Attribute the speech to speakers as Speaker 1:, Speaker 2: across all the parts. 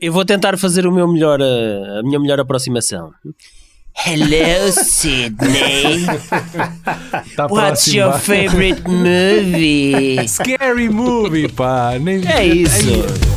Speaker 1: Eu vou tentar fazer o meu melhor, a minha melhor aproximação. Hello, Sydney.
Speaker 2: Tá
Speaker 1: What's your favorite movie?
Speaker 2: Scary movie, pá. Nem...
Speaker 1: É isso.
Speaker 2: Com o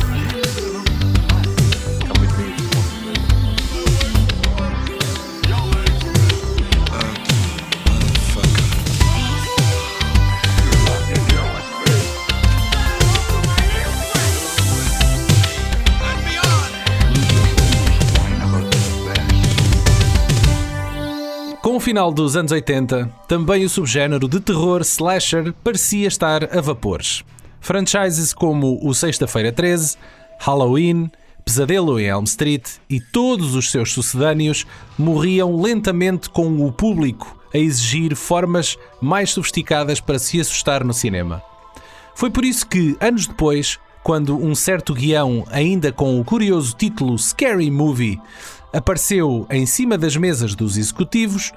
Speaker 2: final dos anos 80, também o subgénero de terror slasher parecia estar a vapores. Franchises como o Sexta-feira 13, Halloween, Pesadelo em Elm Street e todos os seus sucedâneos morriam lentamente com o público a exigir formas mais sofisticadas para se assustar no cinema. Foi por isso que, anos depois, quando um certo guião, ainda com o curioso título Scary Movie, apareceu em cima das mesas dos executivos,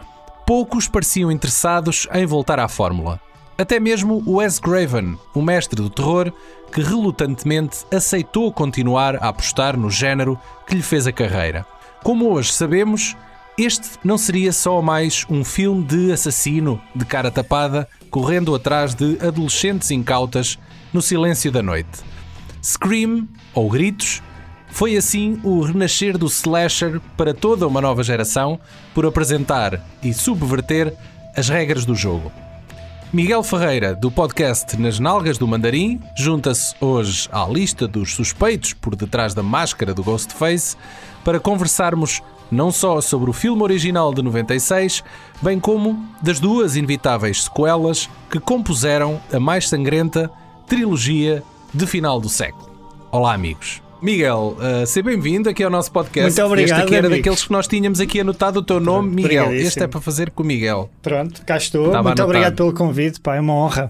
Speaker 2: poucos pareciam interessados em voltar à fórmula. Até mesmo Wes Craven, o mestre do terror, que relutantemente aceitou continuar a apostar no género que lhe fez a carreira. Como hoje sabemos, este não seria só mais um filme de assassino de cara tapada correndo atrás de adolescentes incautas no silêncio da noite. Scream, ou Gritos, foi assim o renascer do slasher para toda uma nova geração por apresentar e subverter as regras do jogo. Miguel Ferreira, do podcast Nas Nalgas do Mandarim, junta-se hoje à lista dos suspeitos por detrás da máscara do Ghostface para conversarmos não só sobre o filme original de 96, bem como das duas inevitáveis sequelas que compuseram a mais sangrenta trilogia de final do século. Olá, amigos. Miguel, uh, seja bem-vindo aqui ao nosso podcast.
Speaker 3: Muito obrigado,
Speaker 2: Este aqui era
Speaker 3: amigos.
Speaker 2: daqueles que nós tínhamos aqui anotado o teu nome, Miguel.
Speaker 3: Obrigadíssimo.
Speaker 2: Este é para fazer com o Miguel.
Speaker 3: Pronto, cá estou.
Speaker 2: Estava
Speaker 3: Muito
Speaker 2: anotado.
Speaker 3: obrigado pelo convite, pá, é uma honra.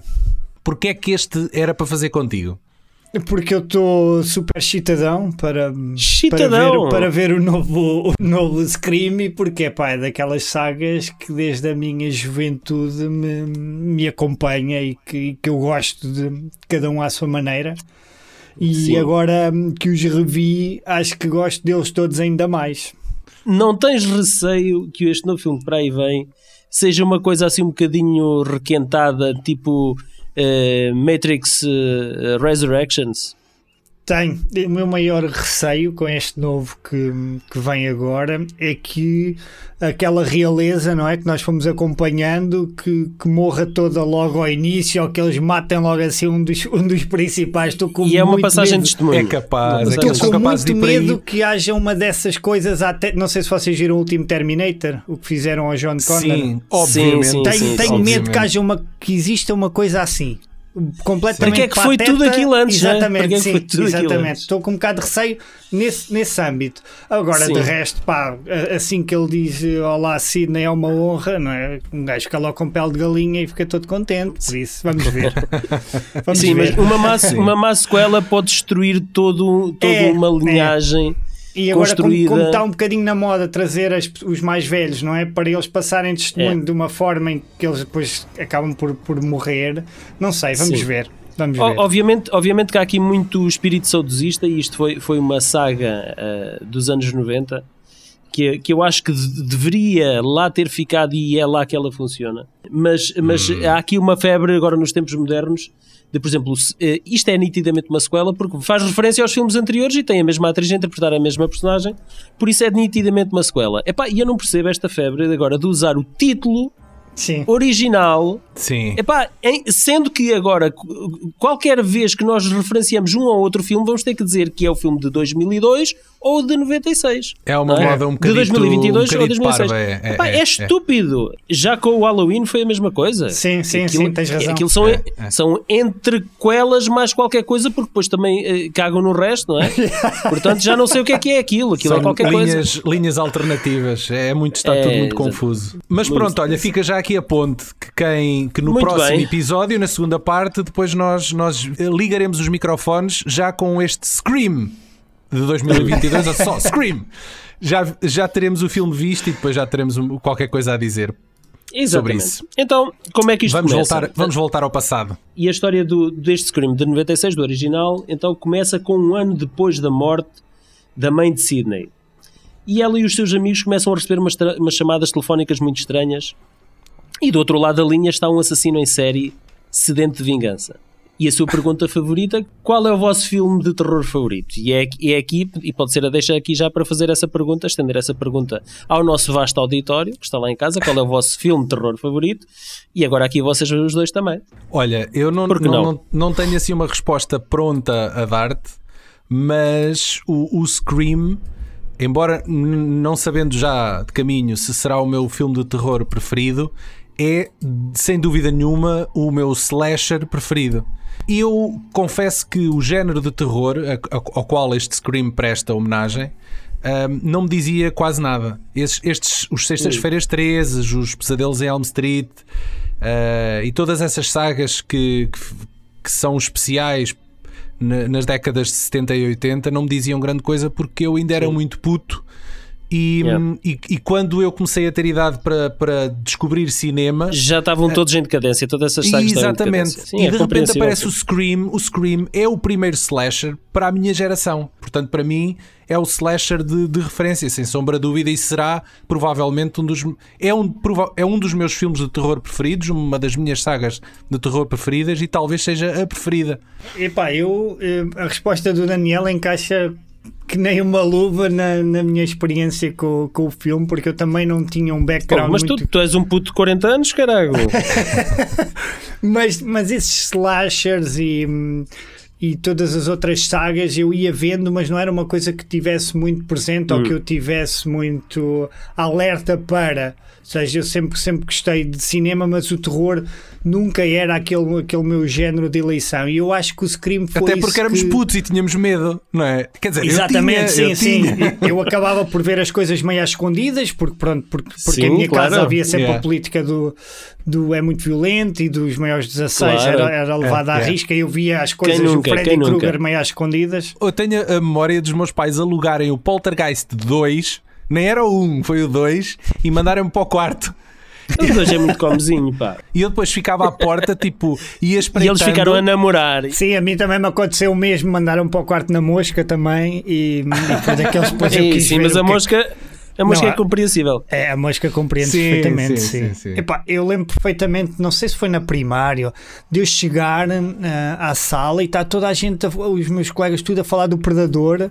Speaker 2: Porquê é que este era para fazer contigo?
Speaker 3: Porque eu estou super chitadão para,
Speaker 1: Chitadão?
Speaker 3: para, ver, para ver o novo, o novo Scream e porque pá, é daquelas sagas que desde a minha juventude me, me acompanha e que, que eu gosto de cada um à sua maneira. E
Speaker 1: Sim.
Speaker 3: agora hum, que os revi, acho que gosto deles todos ainda mais.
Speaker 1: Não tens receio que este novo filme para aí vem seja uma coisa assim um bocadinho requentada, tipo eh, Matrix eh, Resurrections?
Speaker 3: Tenho. O meu maior receio com este novo que, que vem agora é que aquela realeza, não é? Que nós fomos acompanhando, que, que morra toda logo ao início ou que eles matem logo assim um dos, um dos principais. Estou com
Speaker 1: E é uma
Speaker 3: muito
Speaker 1: passagem
Speaker 3: medo.
Speaker 1: de testemunho.
Speaker 2: É capaz,
Speaker 1: Uma
Speaker 2: é
Speaker 3: Estou com muito medo que haja uma dessas coisas até. Não sei se vocês viram o último Terminator, o que fizeram ao John Connor.
Speaker 2: Sim, obviamente.
Speaker 1: sim,
Speaker 3: Tenho,
Speaker 1: sim,
Speaker 3: tenho
Speaker 1: sim.
Speaker 3: medo que haja uma que exista uma coisa assim. Completamente
Speaker 1: Para que é que foi
Speaker 3: pateta.
Speaker 1: tudo aquilo antes, né?
Speaker 3: Exatamente,
Speaker 1: é
Speaker 3: sim, exatamente. Estou com um bocado de receio nesse, nesse âmbito. Agora,
Speaker 1: Sim.
Speaker 3: de resto, pá, assim que ele diz Olá, Sidney, é uma honra, não é? Um gajo fica logo com pele de galinha e fica todo contente. Por isso, vamos ver. Vamos
Speaker 1: Sim,
Speaker 3: ver.
Speaker 1: mas uma má, uma má sequela pode destruir todo, toda
Speaker 3: É,
Speaker 1: uma
Speaker 3: é.
Speaker 1: linhagem.
Speaker 3: E agora, como,
Speaker 1: construída.
Speaker 3: como está um bocadinho na moda trazer as- os mais velhos, não é? Para eles passarem testemunho
Speaker 1: É.
Speaker 3: de uma forma em que eles depois acabam por, por morrer. Não sei, vamos
Speaker 1: Sim.
Speaker 3: ver. Vamos
Speaker 1: O-
Speaker 3: ver.
Speaker 1: Obviamente, obviamente que há aqui muito espírito saudosista e isto foi, foi uma saga ah, dos anos 90 que, que eu acho que de- deveria lá ter ficado e é lá que ela funciona. Mas, mas há aqui uma febre agora nos tempos modernos de, por exemplo, eh, isto é nitidamente uma sequela porque faz referência aos filmes anteriores e tem a mesma atriz a interpretar a mesma personagem, por isso é nitidamente uma sequela. Epá, e eu não percebo esta febre agora de usar o título
Speaker 3: Sim.
Speaker 1: original
Speaker 2: Sim.
Speaker 1: Epá, em- sendo que agora, qualquer vez que nós referenciamos um ou outro filme, vamos ter que dizer que é o filme de 2002 ou de 96.
Speaker 2: É uma
Speaker 1: é?
Speaker 2: moda um
Speaker 1: De
Speaker 2: bocadito,
Speaker 1: 2022
Speaker 2: um
Speaker 1: ou
Speaker 2: bocadito
Speaker 1: 2006.
Speaker 2: parva, é, é,
Speaker 1: Epá, é
Speaker 2: é, é.
Speaker 1: estúpido. Já com o Halloween foi a mesma coisa.
Speaker 3: Sim, sim, sim, tens razão.
Speaker 1: Aquilo são,
Speaker 2: É, é.
Speaker 1: são entrequelas mais qualquer coisa, porque depois também eh, cagam no resto, não é? Portanto, já não sei o que é que é aquilo. Aquilo
Speaker 2: São
Speaker 1: é qualquer coisa.
Speaker 2: linhas, linhas alternativas. É muito, está
Speaker 1: É,
Speaker 2: tudo muito
Speaker 1: exato.
Speaker 2: confuso. Mas pronto, olha, fica já aqui a ponte que quem que no
Speaker 1: Muito
Speaker 2: próximo
Speaker 1: bem.
Speaker 2: episódio, na segunda parte, depois nós, nós ligaremos os microfones já com este Scream de 2022, ou só Scream. Já, já teremos o filme visto e depois já teremos qualquer coisa a dizer.
Speaker 1: Exatamente.
Speaker 2: isso.
Speaker 1: Então, como é que isto
Speaker 2: Vamos
Speaker 1: começa?
Speaker 2: voltar, vamos voltar ao passado.
Speaker 1: E a história do, deste Scream de 96, do original, então começa com um ano depois da morte da mãe de Sidney. E ela e os seus amigos começam a receber umas, umas chamadas telefónicas muito estranhas. E do outro lado da linha está um assassino em série sedento de vingança. E a sua pergunta favorita, qual é o vosso filme de terror favorito? E é, é aqui, e pode ser a deixa aqui já para fazer essa pergunta, estender essa pergunta ao nosso vasto auditório, que está lá em casa, qual é o vosso filme de terror favorito? E agora aqui vocês os dois também.
Speaker 2: Olha, eu não, não, não? não, não tenho assim uma resposta pronta a dar-te, mas o, o Scream embora não sabendo já de caminho se será o meu filme de terror preferido, é sem dúvida nenhuma o meu slasher preferido. E eu confesso que o género de terror ao qual este Scream presta homenagem um, não me dizia quase nada. Estes, estes os Sextas-feiras 13, os Pesadelos em Elm Street uh, e todas essas sagas que, que, que são especiais nas décadas de 70 e 80 não me diziam grande coisa porque eu ainda era Sim. muito puto e, yeah. e, e, quando eu comecei a ter idade para, para descobrir cinema
Speaker 1: já estavam eh, todos em decadência, todas essas sagas
Speaker 2: exatamente. Sim, e é de repente aparece o Scream. O Scream é o primeiro slasher para a minha geração. Portanto para mim é o slasher de, de referência sem sombra de dúvida e será provavelmente um dos é um, é um dos meus filmes de terror preferidos uma das minhas sagas de terror preferidas e talvez seja a preferida.
Speaker 3: Epá, eu eh, a resposta do Daniel encaixa que nem uma luva na, na minha experiência com, com o filme, porque eu também não tinha um background.
Speaker 1: Oh, mas
Speaker 3: muito...
Speaker 1: tu, tu és um puto de 40 anos, caralho!
Speaker 3: mas, mas esses slashers e, e todas as outras sagas eu ia vendo, mas não era uma coisa que tivesse muito presente hum. ou que eu tivesse muito alerta para. Ou seja, eu sempre, sempre gostei de cinema, mas o terror nunca era aquele, aquele meu género de eleição. E eu acho que o Scream foi.
Speaker 2: Até porque éramos
Speaker 3: que...
Speaker 2: putos e tínhamos medo, não é?
Speaker 3: Quer dizer, Exatamente,
Speaker 2: tinha,
Speaker 3: sim,
Speaker 2: eu
Speaker 3: sim.
Speaker 2: Tinha.
Speaker 3: Eu acabava por ver as coisas meio escondidas, porque, pronto, porque, porque sim, a minha claro. casa havia sempre yeah. a política do, do é muito violento e dos maiores 16 claro. era, era levada é, à é. risca. E eu via as coisas do Freddy Krueger meio às escondidas.
Speaker 2: Eu tenho a memória dos meus pais alugarem o Poltergeist 2 nem era o 1, foi o 2 e mandaram-me para o quarto
Speaker 1: o dois é muito comezinho, pá.
Speaker 2: E eu depois ficava à porta, tipo, ia
Speaker 1: espreitando. E eles ficaram a namorar.
Speaker 3: Sim, a mim também me aconteceu o mesmo, mandaram para o quarto na mosca também e, e depois aqueles depois eu quis
Speaker 1: Sim, mas a é mosca... A mosca não, é compreensível.
Speaker 3: É, a mosca compreende sim, perfeitamente, sim. sim. sim. Epá, eu lembro perfeitamente, não sei se foi na primária, de eu chegar uh, à sala e está toda a gente, os meus colegas, tudo a falar do Predador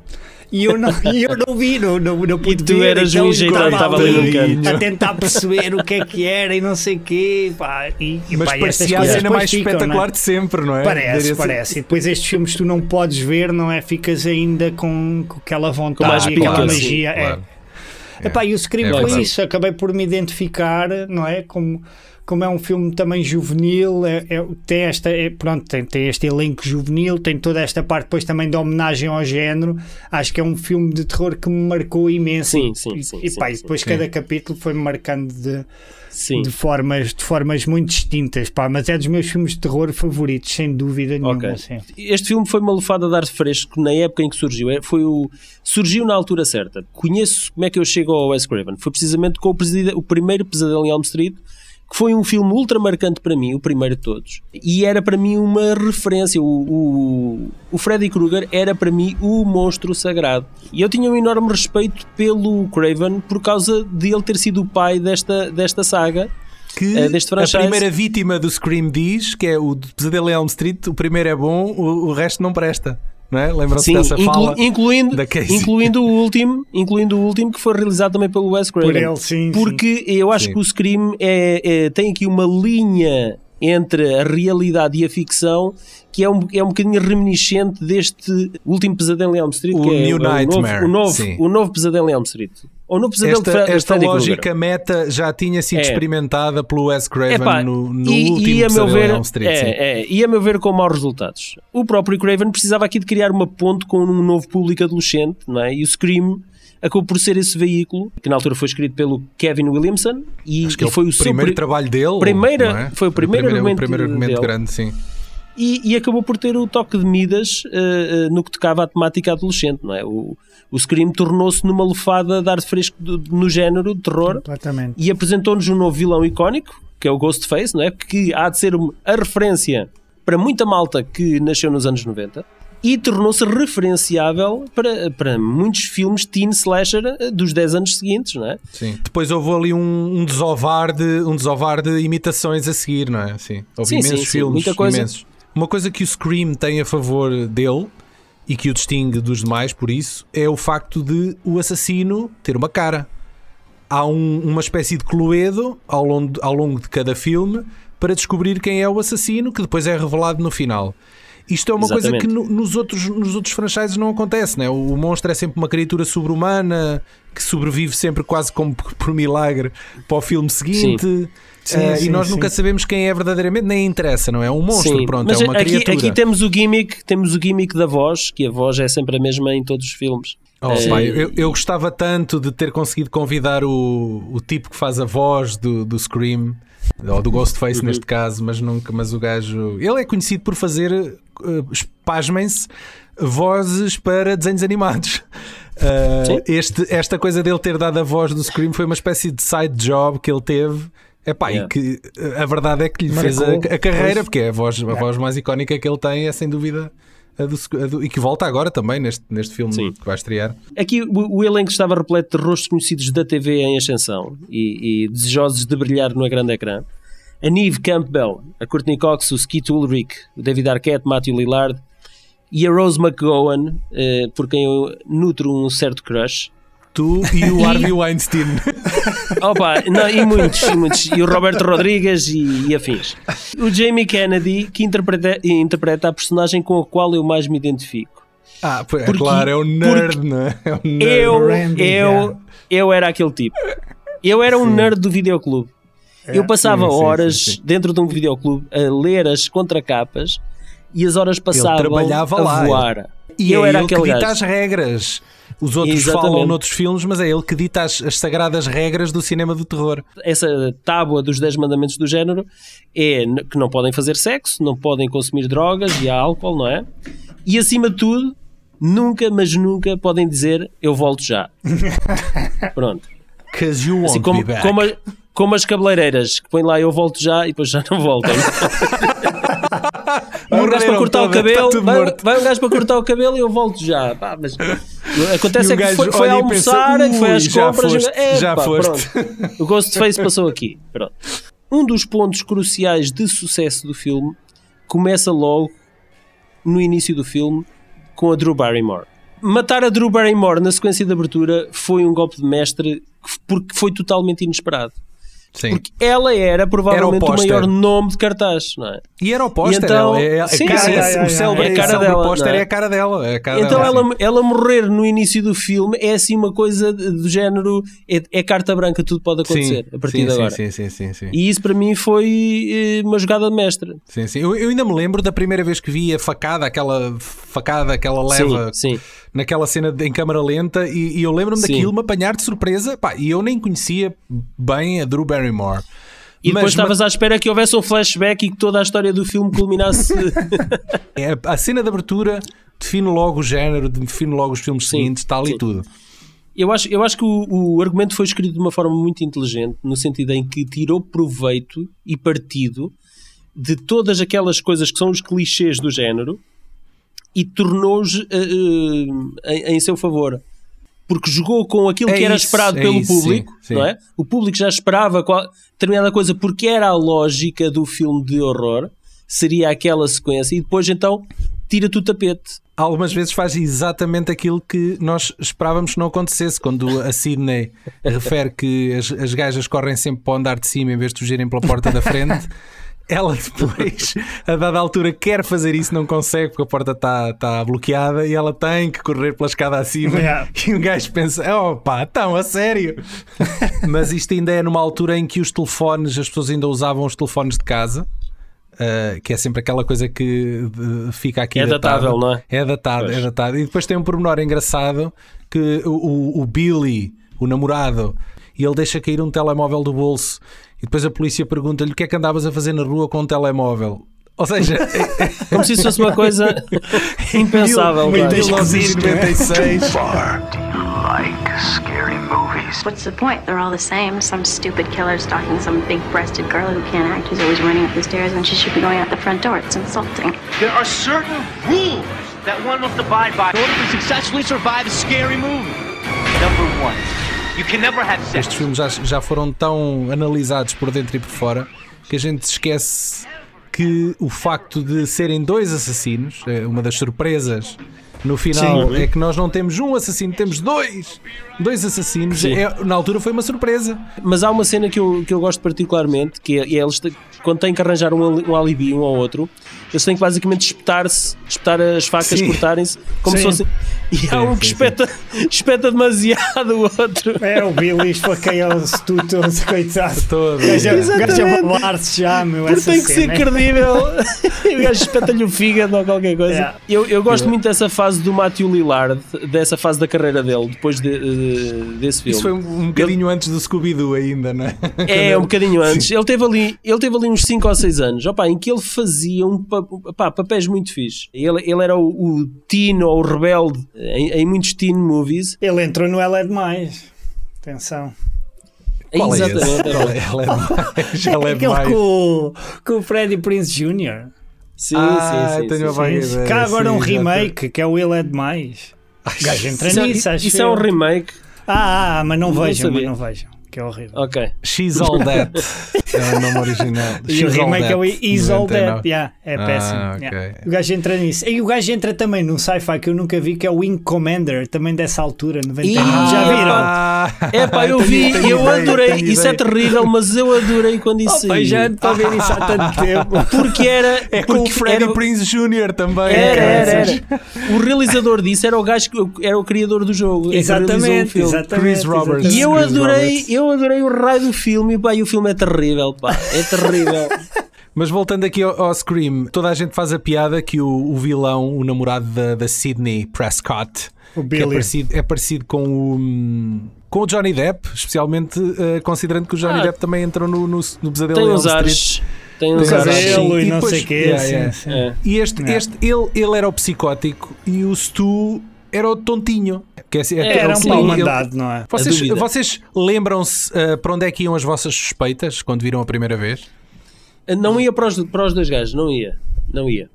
Speaker 3: e eu não, e eu não vi, não, não, não pude
Speaker 1: E tu ver, eras então, um enjeitado, estava ali no canto.
Speaker 3: A tentar perceber o que é que era e não sei o quê. Pá, e,
Speaker 2: Mas
Speaker 3: pá,
Speaker 2: parecia a cena mais ficam, espetacular é? de sempre, não é?
Speaker 3: Parece, parece. E depois estes filmes tu não podes ver, não é? Ficas ainda com, com aquela vontade, com aquela magia. Assim, claro. Epá, e o Scream é, foi isso, acabei por me identificar, não é? Como como é um filme também juvenil, é, é, tem, esta, é, pronto, tem, tem este elenco juvenil, tem toda esta parte depois também de homenagem ao género. Acho que é um filme de terror que me marcou imenso.
Speaker 1: Sim, sim,
Speaker 3: e,
Speaker 1: sim,
Speaker 3: e, pá,
Speaker 1: sim,
Speaker 3: e depois
Speaker 1: sim.
Speaker 3: cada capítulo foi-me marcando de, de, formas, de formas muito distintas. Pá, mas é dos meus filmes de terror favoritos, sem dúvida nenhuma. Okay. Assim.
Speaker 1: Este filme foi uma lufada de ar fresco na época em que surgiu. É, foi o, surgiu na altura certa. Conheço como é que eu chego ao Wes Craven. Foi precisamente com o, o primeiro Pesadelo em Elm Street que foi um filme ultra marcante para mim, o primeiro de todos, e era para mim uma referência. O, o, o Freddy Krueger era para mim o monstro sagrado. E eu tinha um enorme respeito pelo Craven por causa de ele ter sido o pai desta, desta saga
Speaker 2: que uh, a primeira vítima do Scream diz que é o Pesadelo em Elm Street, o primeiro é bom, o, o resto não presta não é? Lembram-se dessa inclu fala
Speaker 1: incluindo, incluindo o último, incluindo o último que foi realizado também pelo Wes Craven.
Speaker 3: Por ele, sim,
Speaker 1: porque
Speaker 3: sim.
Speaker 1: eu acho sim. que o Scream é, é, tem aqui uma linha entre a realidade e a ficção que é um, é um bocadinho reminiscente deste último pesadelo em Elm Street,
Speaker 2: o
Speaker 1: que é
Speaker 2: New
Speaker 1: o,
Speaker 2: Nightmare,
Speaker 1: o novo, o novo, o novo pesadelo em Elm Street. Ou no pesadelo
Speaker 2: esta,
Speaker 1: de
Speaker 2: esta lógica meta já tinha sido é. experimentada pelo Wes Craven Epá, no, no e, último e a meu ver, Street.
Speaker 1: É, é, e a meu ver com maus resultados. O próprio Craven precisava aqui de criar uma ponte com um novo público adolescente, não é? E o Scream acabou por ser esse veículo, que na altura foi escrito pelo Kevin Williamson e,
Speaker 2: Acho que
Speaker 1: e foi
Speaker 2: o, o primeiro trabalho dele.
Speaker 1: Primeira,
Speaker 2: é?
Speaker 1: Foi o primeiro, o primeiro argumento,
Speaker 2: o primeiro argumento grande, sim.
Speaker 1: E, e, acabou por ter o toque de Midas uh, uh, no que tocava à temática adolescente, não é? O, o Scream tornou-se numa lufada de ar fresco de, no género de terror e apresentou-nos um novo vilão icónico, que é o Ghostface, não é? Que há de ser a referência para muita malta que nasceu nos anos 90 e tornou-se referenciável para, para muitos filmes teen slasher eh, dos 10 anos seguintes, não é?
Speaker 2: Sim. Depois houve ali um, um, desovar de, um desovar de imitações a seguir, não é? Sim. Houve
Speaker 1: sim,
Speaker 2: imensos
Speaker 1: sim, sim.
Speaker 2: filmes.
Speaker 1: Muita coisa.
Speaker 2: Imensos. Uma coisa que o Scream tem a favor dele e que o distingue dos demais, por isso, é o facto de o assassino ter uma cara. Há um, uma espécie de cluedo ao longo, ao longo de cada filme para descobrir quem é o assassino, que depois é revelado no final. Isto é uma
Speaker 1: Exatamente.
Speaker 2: coisa que no- nos, outros, nos outros franchises não acontece, né? O, o monstro é sempre uma criatura sobre-humana que sobrevive sempre quase como por, por milagre para o filme seguinte.
Speaker 3: Sim,
Speaker 2: Eh,
Speaker 3: sim,
Speaker 2: e nós
Speaker 3: sim.
Speaker 2: nunca sabemos quem é verdadeiramente, nem interessa, não é? É um monstro,
Speaker 1: Sim,
Speaker 2: pronto,
Speaker 1: mas
Speaker 2: é uma
Speaker 1: aqui,
Speaker 2: criatura.
Speaker 1: aqui temos o gimmick, temos o gimmick da voz, que a voz é sempre a mesma em todos os filmes.
Speaker 2: Oh,
Speaker 1: Eh,
Speaker 2: pá, eu, eu gostava tanto de ter conseguido convidar o, o tipo que faz a voz do, do Scream, ou do Ghostface
Speaker 1: Uhum.
Speaker 2: neste caso, mas nunca, mas o gajo. Ele é conhecido por fazer, uh, pasmem-se, vozes para desenhos animados. Uh,
Speaker 1: Sim.
Speaker 2: este, esta coisa dele ter dado a voz do Scream foi uma espécie de side job que ele teve. Epá,
Speaker 1: Yeah.
Speaker 2: e que uh, a verdade é que lhe fez a,
Speaker 3: Marcou.
Speaker 2: a carreira,
Speaker 3: Pois.
Speaker 2: porque é a voz, a voz mais icónica que ele tem é sem dúvida a do, a do- e que volta agora também neste, neste filme
Speaker 1: Sim.
Speaker 2: que vai estrear.
Speaker 1: Aqui o, o elenco estava repleto de rostos conhecidos da TV em ascensão e, e desejosos de brilhar no grande ecrã. A Neve Campbell, a Courtney Cox, o Skeet Ulrich, o David Arquette, Matthew Lillard e a Rose McGowan, eh, por quem eu nutro um certo crush.
Speaker 2: Tu e o Harvey Weinstein.
Speaker 1: Opa, não, e muitos, e muitos. E o Roberto Rodrigues e, e afins. O Jamie Kennedy, que interpreta, interpreta a personagem com a qual eu mais me identifico.
Speaker 2: Ah, é
Speaker 1: Porque-
Speaker 2: claro, é o nerd, não é? É o nerd.
Speaker 1: Eu,
Speaker 3: Randy,
Speaker 1: eu,
Speaker 3: yeah.
Speaker 1: eu era aquele tipo. Eu era um nerd do videoclube. Eu passava
Speaker 2: sim, sim,
Speaker 1: horas
Speaker 2: sim, sim.
Speaker 1: dentro de um videoclube a ler as contracapas e as horas passavam
Speaker 2: trabalhava
Speaker 1: a
Speaker 2: lá,
Speaker 1: voar.
Speaker 2: E
Speaker 1: eu
Speaker 2: é
Speaker 1: era
Speaker 2: ele
Speaker 1: aquele
Speaker 2: que dita
Speaker 1: gajo.
Speaker 2: as regras. Os outros
Speaker 1: Exatamente.
Speaker 2: falam noutros filmes, mas é ele que dita as, as sagradas regras do cinema do terror.
Speaker 1: Essa tábua dos 10 mandamentos do género é que não podem fazer sexo, não podem consumir drogas e álcool, não é? E acima de tudo, nunca, mas nunca podem dizer eu volto já. Pronto.
Speaker 2: Cause you won't
Speaker 1: Assim como,
Speaker 2: be back.
Speaker 1: como, a- como as cabeleireiras que põem lá eu volto já e depois já não voltam. Vai um gajo para cortar o cabelo, vai, vai um gajo para cortar o cabelo e eu volto já. Pá, mas acontece
Speaker 2: o
Speaker 1: é que foi, foi
Speaker 2: e pensa,
Speaker 1: almoçar, foi às
Speaker 2: "Ui, já
Speaker 1: compras.
Speaker 2: foste,
Speaker 1: é,
Speaker 2: já
Speaker 1: pá,
Speaker 2: foste."
Speaker 1: pronto. O Ghostface passou aqui. Pronto. Um dos pontos cruciais de sucesso do filme começa logo no início do filme com a Drew Barrymore. Matar a Drew Barrymore na sequência de abertura foi um golpe de mestre que- porque foi totalmente inesperado.
Speaker 2: Sim.
Speaker 1: Porque ela era provavelmente
Speaker 2: Era o
Speaker 1: o,
Speaker 2: póster.
Speaker 1: maior nome de cartaz, não é?
Speaker 2: E era o póster.
Speaker 1: Então-
Speaker 2: é, é,
Speaker 1: Sim,
Speaker 2: cara,
Speaker 1: sim,
Speaker 2: é,
Speaker 3: sim,
Speaker 2: o
Speaker 3: sim,
Speaker 2: célebre,
Speaker 1: é a cara dela,
Speaker 2: póster
Speaker 1: não é?
Speaker 2: é a cara dela. É a cara
Speaker 1: Então
Speaker 2: dela,
Speaker 1: ela, ela morrer no início do filme é assim uma coisa do género é, é carta branca, tudo pode
Speaker 2: sim.
Speaker 1: acontecer a partir
Speaker 2: sim,
Speaker 1: de agora.
Speaker 2: Sim, sim, sim, sim.
Speaker 1: E isso para mim foi eh, uma jogada de mestre.
Speaker 2: Sim, sim. Eu, eu ainda me lembro da primeira vez que vi a facada, aquela facada, aquela leva
Speaker 1: Sim, sim.
Speaker 2: Naquela cena de- em câmara lenta, e, e eu lembro-me daquilo me apanhar de surpresa. Pá, e eu nem conhecia bem a Drew Barrymore.
Speaker 1: E depois
Speaker 2: Mas-
Speaker 1: estavas à espera que houvesse um flashback e que toda a história do filme culminasse.
Speaker 2: É, a cena de abertura define logo o género, define logo os filmes
Speaker 1: Sim,
Speaker 2: seguintes, ali
Speaker 1: sim.
Speaker 2: tudo.
Speaker 1: eu, acho, eu acho que o, o argumento foi escrito de uma forma muito inteligente, no sentido em que tirou proveito e partido de todas aquelas coisas que são os clichês do género e tornou-os eh, eh, em, em seu favor. Porque jogou com aquilo
Speaker 2: É
Speaker 1: que era
Speaker 2: isso,
Speaker 1: esperado
Speaker 2: é
Speaker 1: pelo
Speaker 2: isso,
Speaker 1: público,
Speaker 2: sim, sim.
Speaker 1: não é? O público já esperava qual, determinada coisa porque era a lógica do filme de horror, seria aquela sequência, e depois então tira-te o tapete.
Speaker 2: Algumas vezes faz exatamente aquilo que nós esperávamos que não acontecesse. Quando a Sidney refere que as, as gajas correm sempre para o andar de cima em vez de fugirem pela porta da frente, ela depois, a dada altura, quer fazer isso, não consegue porque a porta está está bloqueada e ela tem que correr pela escada acima.
Speaker 3: Yeah.
Speaker 2: E o gajo pensa: oh pá, tão a sério. Mas isto ainda é numa altura em que os telefones, as pessoas ainda usavam os telefones de casa. Uh, que é sempre aquela coisa que uh, fica aqui
Speaker 1: É
Speaker 2: datado.
Speaker 1: datável, não é?
Speaker 2: É datado,
Speaker 1: Pois.
Speaker 2: é datado. E depois tem um pormenor engraçado que o, o- o Billy, o namorado, ele deixa cair um telemóvel do bolso e depois a polícia pergunta-lhe o que é que andavas a fazer na rua com um telemóvel. Ou seja,
Speaker 1: Como se isso fosse uma coisa impensável.
Speaker 2: em
Speaker 1: pá.
Speaker 2: 1996
Speaker 4: far do you like scary movies?
Speaker 5: What's the point? They're all the same. Some stupid killer stalking some big breasted girl who can't act who's always running up the stairs when she should be going out the front door. It's insulting.
Speaker 6: There are certain rules that one must abide by in order to successfully survive a scary movie. Number one,
Speaker 2: Estes filmes já, já foram tão analisados por dentro e por fora que a gente esquece que o facto de serem dois assassinos, é uma das surpresas no final
Speaker 3: Sim.
Speaker 2: é que nós não temos um assassino, temos dois. Dois assassinos. É- na altura foi uma surpresa.
Speaker 1: Mas há uma cena que eu, que eu gosto particularmente, que é, é eles quando têm que arranjar um, um alibi um ao outro, eles têm que basicamente espetar-se, espetar as facas, cortarem-se, como se
Speaker 3: Sim.
Speaker 1: fossem. E há
Speaker 2: Sim,
Speaker 1: um que
Speaker 2: sim,
Speaker 1: espeta, espeta demasiado o outro.
Speaker 3: É, o Billy esfaqueia-se tudo, coitado.
Speaker 2: Todo.
Speaker 3: O gajo a- o gajo a
Speaker 1: Exatamente.
Speaker 3: babar-se já, meu.
Speaker 1: Porque tem que ser credível. e o gajo espeta-lhe o fígado ou qualquer coisa.
Speaker 3: Yeah.
Speaker 1: Eu, eu gosto muito dessa fase do Matthew Lillard, dessa fase da carreira dele, depois de- de- desse filme.
Speaker 2: Isso foi um, um bocadinho antes do Scooby-Doo ainda, não é?
Speaker 1: É, um bocadinho antes. Ele teve ali, ele teve ali uns 5 ou 6 anos, opá, em que ele fazia um, pa- pá, papéis muito fixe. Ele, ele era o, o teen ou o rebelde em, em muitos teen movies.
Speaker 3: Ele entrou no Ela é Demais. Atenção.
Speaker 2: Qual é?
Speaker 1: Exatamente.
Speaker 2: Qual é? Ela é demais. Ela é
Speaker 3: Aquele
Speaker 2: demais.
Speaker 3: com, o- com o Freddie Prince Jr.
Speaker 1: Sim,
Speaker 2: Ah,
Speaker 1: sim, sim.
Speaker 2: tenho
Speaker 1: sim,
Speaker 2: a ideia,
Speaker 3: Cá agora
Speaker 2: sim,
Speaker 3: um remake, que é o Ele é Demais. O gajo entra
Speaker 1: Isso, é-
Speaker 3: nisso, acho
Speaker 1: isso é um remake.
Speaker 3: Ah, ah, mas não,
Speaker 1: Não
Speaker 3: vejam, mas não vejam. Que é horrível.
Speaker 1: Ok.
Speaker 2: She's All That. É o nome original.
Speaker 3: E o remake é o
Speaker 2: That,
Speaker 3: Is All
Speaker 2: 99.
Speaker 3: That. Yeah, é
Speaker 2: Ah,
Speaker 3: péssimo.
Speaker 2: ok.
Speaker 3: yeah. O gajo entra nisso. E o gajo entra também num sci-fi que eu nunca vi, que é o Wing Commander, também dessa altura, 91.
Speaker 1: Ih,
Speaker 3: Já viram?
Speaker 2: Ah,
Speaker 1: É pá, eu vi,
Speaker 2: tenho
Speaker 1: eu
Speaker 2: ideia,
Speaker 1: adorei. Isso é terrível, mas eu adorei quando isso
Speaker 3: Oh, pai, já
Speaker 1: saiu.
Speaker 3: ando para ver isso há tanto tempo.
Speaker 1: Porque era.
Speaker 2: É com o
Speaker 1: porque
Speaker 2: Freddie
Speaker 1: era-
Speaker 2: Prince Jr. também.
Speaker 1: Era, era, era. O realizador disso era o gajo que era o criador do jogo. é
Speaker 3: Exatamente, exatamente.
Speaker 2: Chris Roberts.
Speaker 1: E eu adorei, eu adorei o raio do filme e pá, e o filme é terrível, pá, é terrível.
Speaker 2: Mas voltando aqui ao, ao Scream, toda a gente faz a piada que o, o vilão, o namorado da, da Sidney Prescott,
Speaker 3: O
Speaker 2: que é parecido, é parecido com o. hum, Com o Johnny Depp, especialmente eh, considerando que o Johnny
Speaker 1: Ah.
Speaker 2: Depp também entrou no, no, no Pesadelo
Speaker 1: Tem
Speaker 2: em
Speaker 1: uns ares. Tem uns ares.
Speaker 3: Cabelo e
Speaker 2: E
Speaker 3: não
Speaker 2: depois-
Speaker 3: sei o quê.
Speaker 2: Yeah, yeah.
Speaker 1: É.
Speaker 2: E este,
Speaker 3: Yeah.
Speaker 2: este ele, ele era o psicótico e o Stu era o tontinho. Que é, assim, é,
Speaker 3: Era um
Speaker 2: sim,
Speaker 3: pau
Speaker 2: ele-
Speaker 3: mandado, não é?
Speaker 2: Vocês, vocês lembram-se eh, para onde é que iam as vossas suspeitas quando viram a primeira vez?
Speaker 1: Não ia para os, para os dois gajos, não ia. Não ia.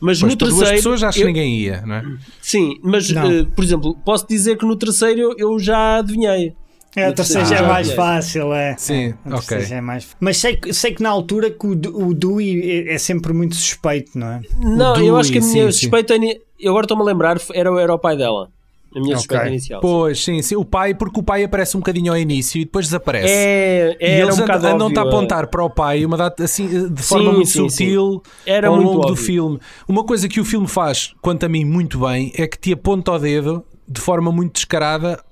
Speaker 1: Mas
Speaker 2: Pois
Speaker 1: no
Speaker 2: para duas
Speaker 1: terceiro.
Speaker 2: pessoas acho que
Speaker 1: eu-
Speaker 2: ninguém ia, não é?
Speaker 1: Sim, mas eh, por exemplo, posso dizer que no terceiro eu, já adivinhei.
Speaker 3: É, o terceiro
Speaker 2: Ah,
Speaker 3: já é mais fácil, é.
Speaker 2: Sim,
Speaker 3: É, o terceiro
Speaker 2: ok.
Speaker 3: é mais... Mas sei, que- sei que na altura que o, o Dewey é, é sempre muito suspeito, não é?
Speaker 1: Não,
Speaker 2: Dewey,
Speaker 1: eu acho que a minha
Speaker 2: sim, sim.
Speaker 1: suspeita. ini- Eu agora estou-me a lembrar, era, era o pai dela. A minha
Speaker 3: Ok.
Speaker 1: suspeita inicial.
Speaker 2: Pois, sim, sim. O pai, porque o pai aparece um bocadinho ao início e depois desaparece.
Speaker 1: É,
Speaker 2: E
Speaker 1: era
Speaker 2: eles
Speaker 1: um
Speaker 2: andam,
Speaker 1: bocado
Speaker 2: andam-te a
Speaker 1: óbvio,
Speaker 2: apontar para o pai uma data assim de forma
Speaker 1: Sim,
Speaker 2: muito
Speaker 1: sim,
Speaker 2: sutil
Speaker 1: Era
Speaker 2: ao
Speaker 1: muito
Speaker 2: longo do
Speaker 1: óbvio.
Speaker 2: filme. Uma coisa que o filme faz, quanto a mim, muito bem, é que te aponta o dedo de forma muito descarada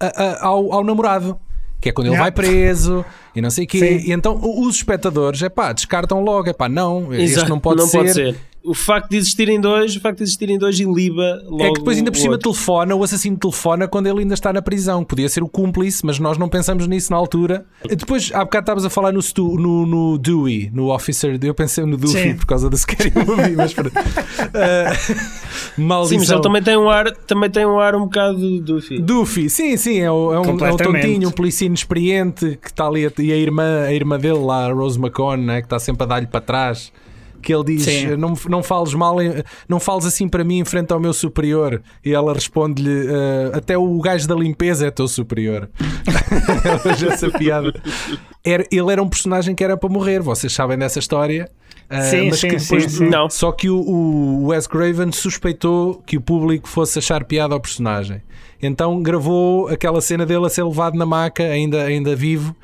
Speaker 2: a- a- ao, ao namorado. Que é quando ele
Speaker 3: Yeah.
Speaker 2: vai preso e não sei o quê.
Speaker 3: Sim.
Speaker 2: E então os espectadores, é pá, descartam logo, é pá, não, este
Speaker 1: Exato,
Speaker 2: não pode ser.
Speaker 1: O facto de existirem dois, o facto de existirem dois iliba logo.
Speaker 2: É que depois ainda por cima
Speaker 1: outro.
Speaker 2: telefona, o assassino telefona quando ele ainda está na prisão. Podia ser o cúmplice, mas nós não pensamos nisso na altura. Depois, há bocado estavas a falar no, Stu, no, no Dewey, no Officer. Eu pensei no Dewey
Speaker 3: Sim.
Speaker 2: por causa do Scary Movie, mas pronto. Uh, maldição.
Speaker 1: Sim, mas ele também tem um ar, também tem um ar um bocado do filho.
Speaker 2: Doofy, sim, sim, é, o- é um, é um
Speaker 3: Completamente.
Speaker 2: tontinho, um polícia inexperiente que está ali a- e a irmã, a irmã dele lá, a Rose McCone, né, que está sempre a dar-lhe para trás. Que ele diz:
Speaker 3: Sim.
Speaker 2: não, não fales mal, não fales assim para mim em frente ao meu superior. E ela responde-lhe: "Ah, Até o gajo da limpeza é teu superior. Essa piada. Era, ele era um personagem que era para morrer, vocês sabem dessa história. Ah,
Speaker 3: Sim,
Speaker 2: mas
Speaker 3: sim,
Speaker 2: que depois
Speaker 3: sim.
Speaker 1: Não.
Speaker 2: só que o, o Wes Craven suspeitou que o público fosse achar piada ao personagem. Então gravou aquela cena dele a ser levado na maca, ainda, ainda vivo,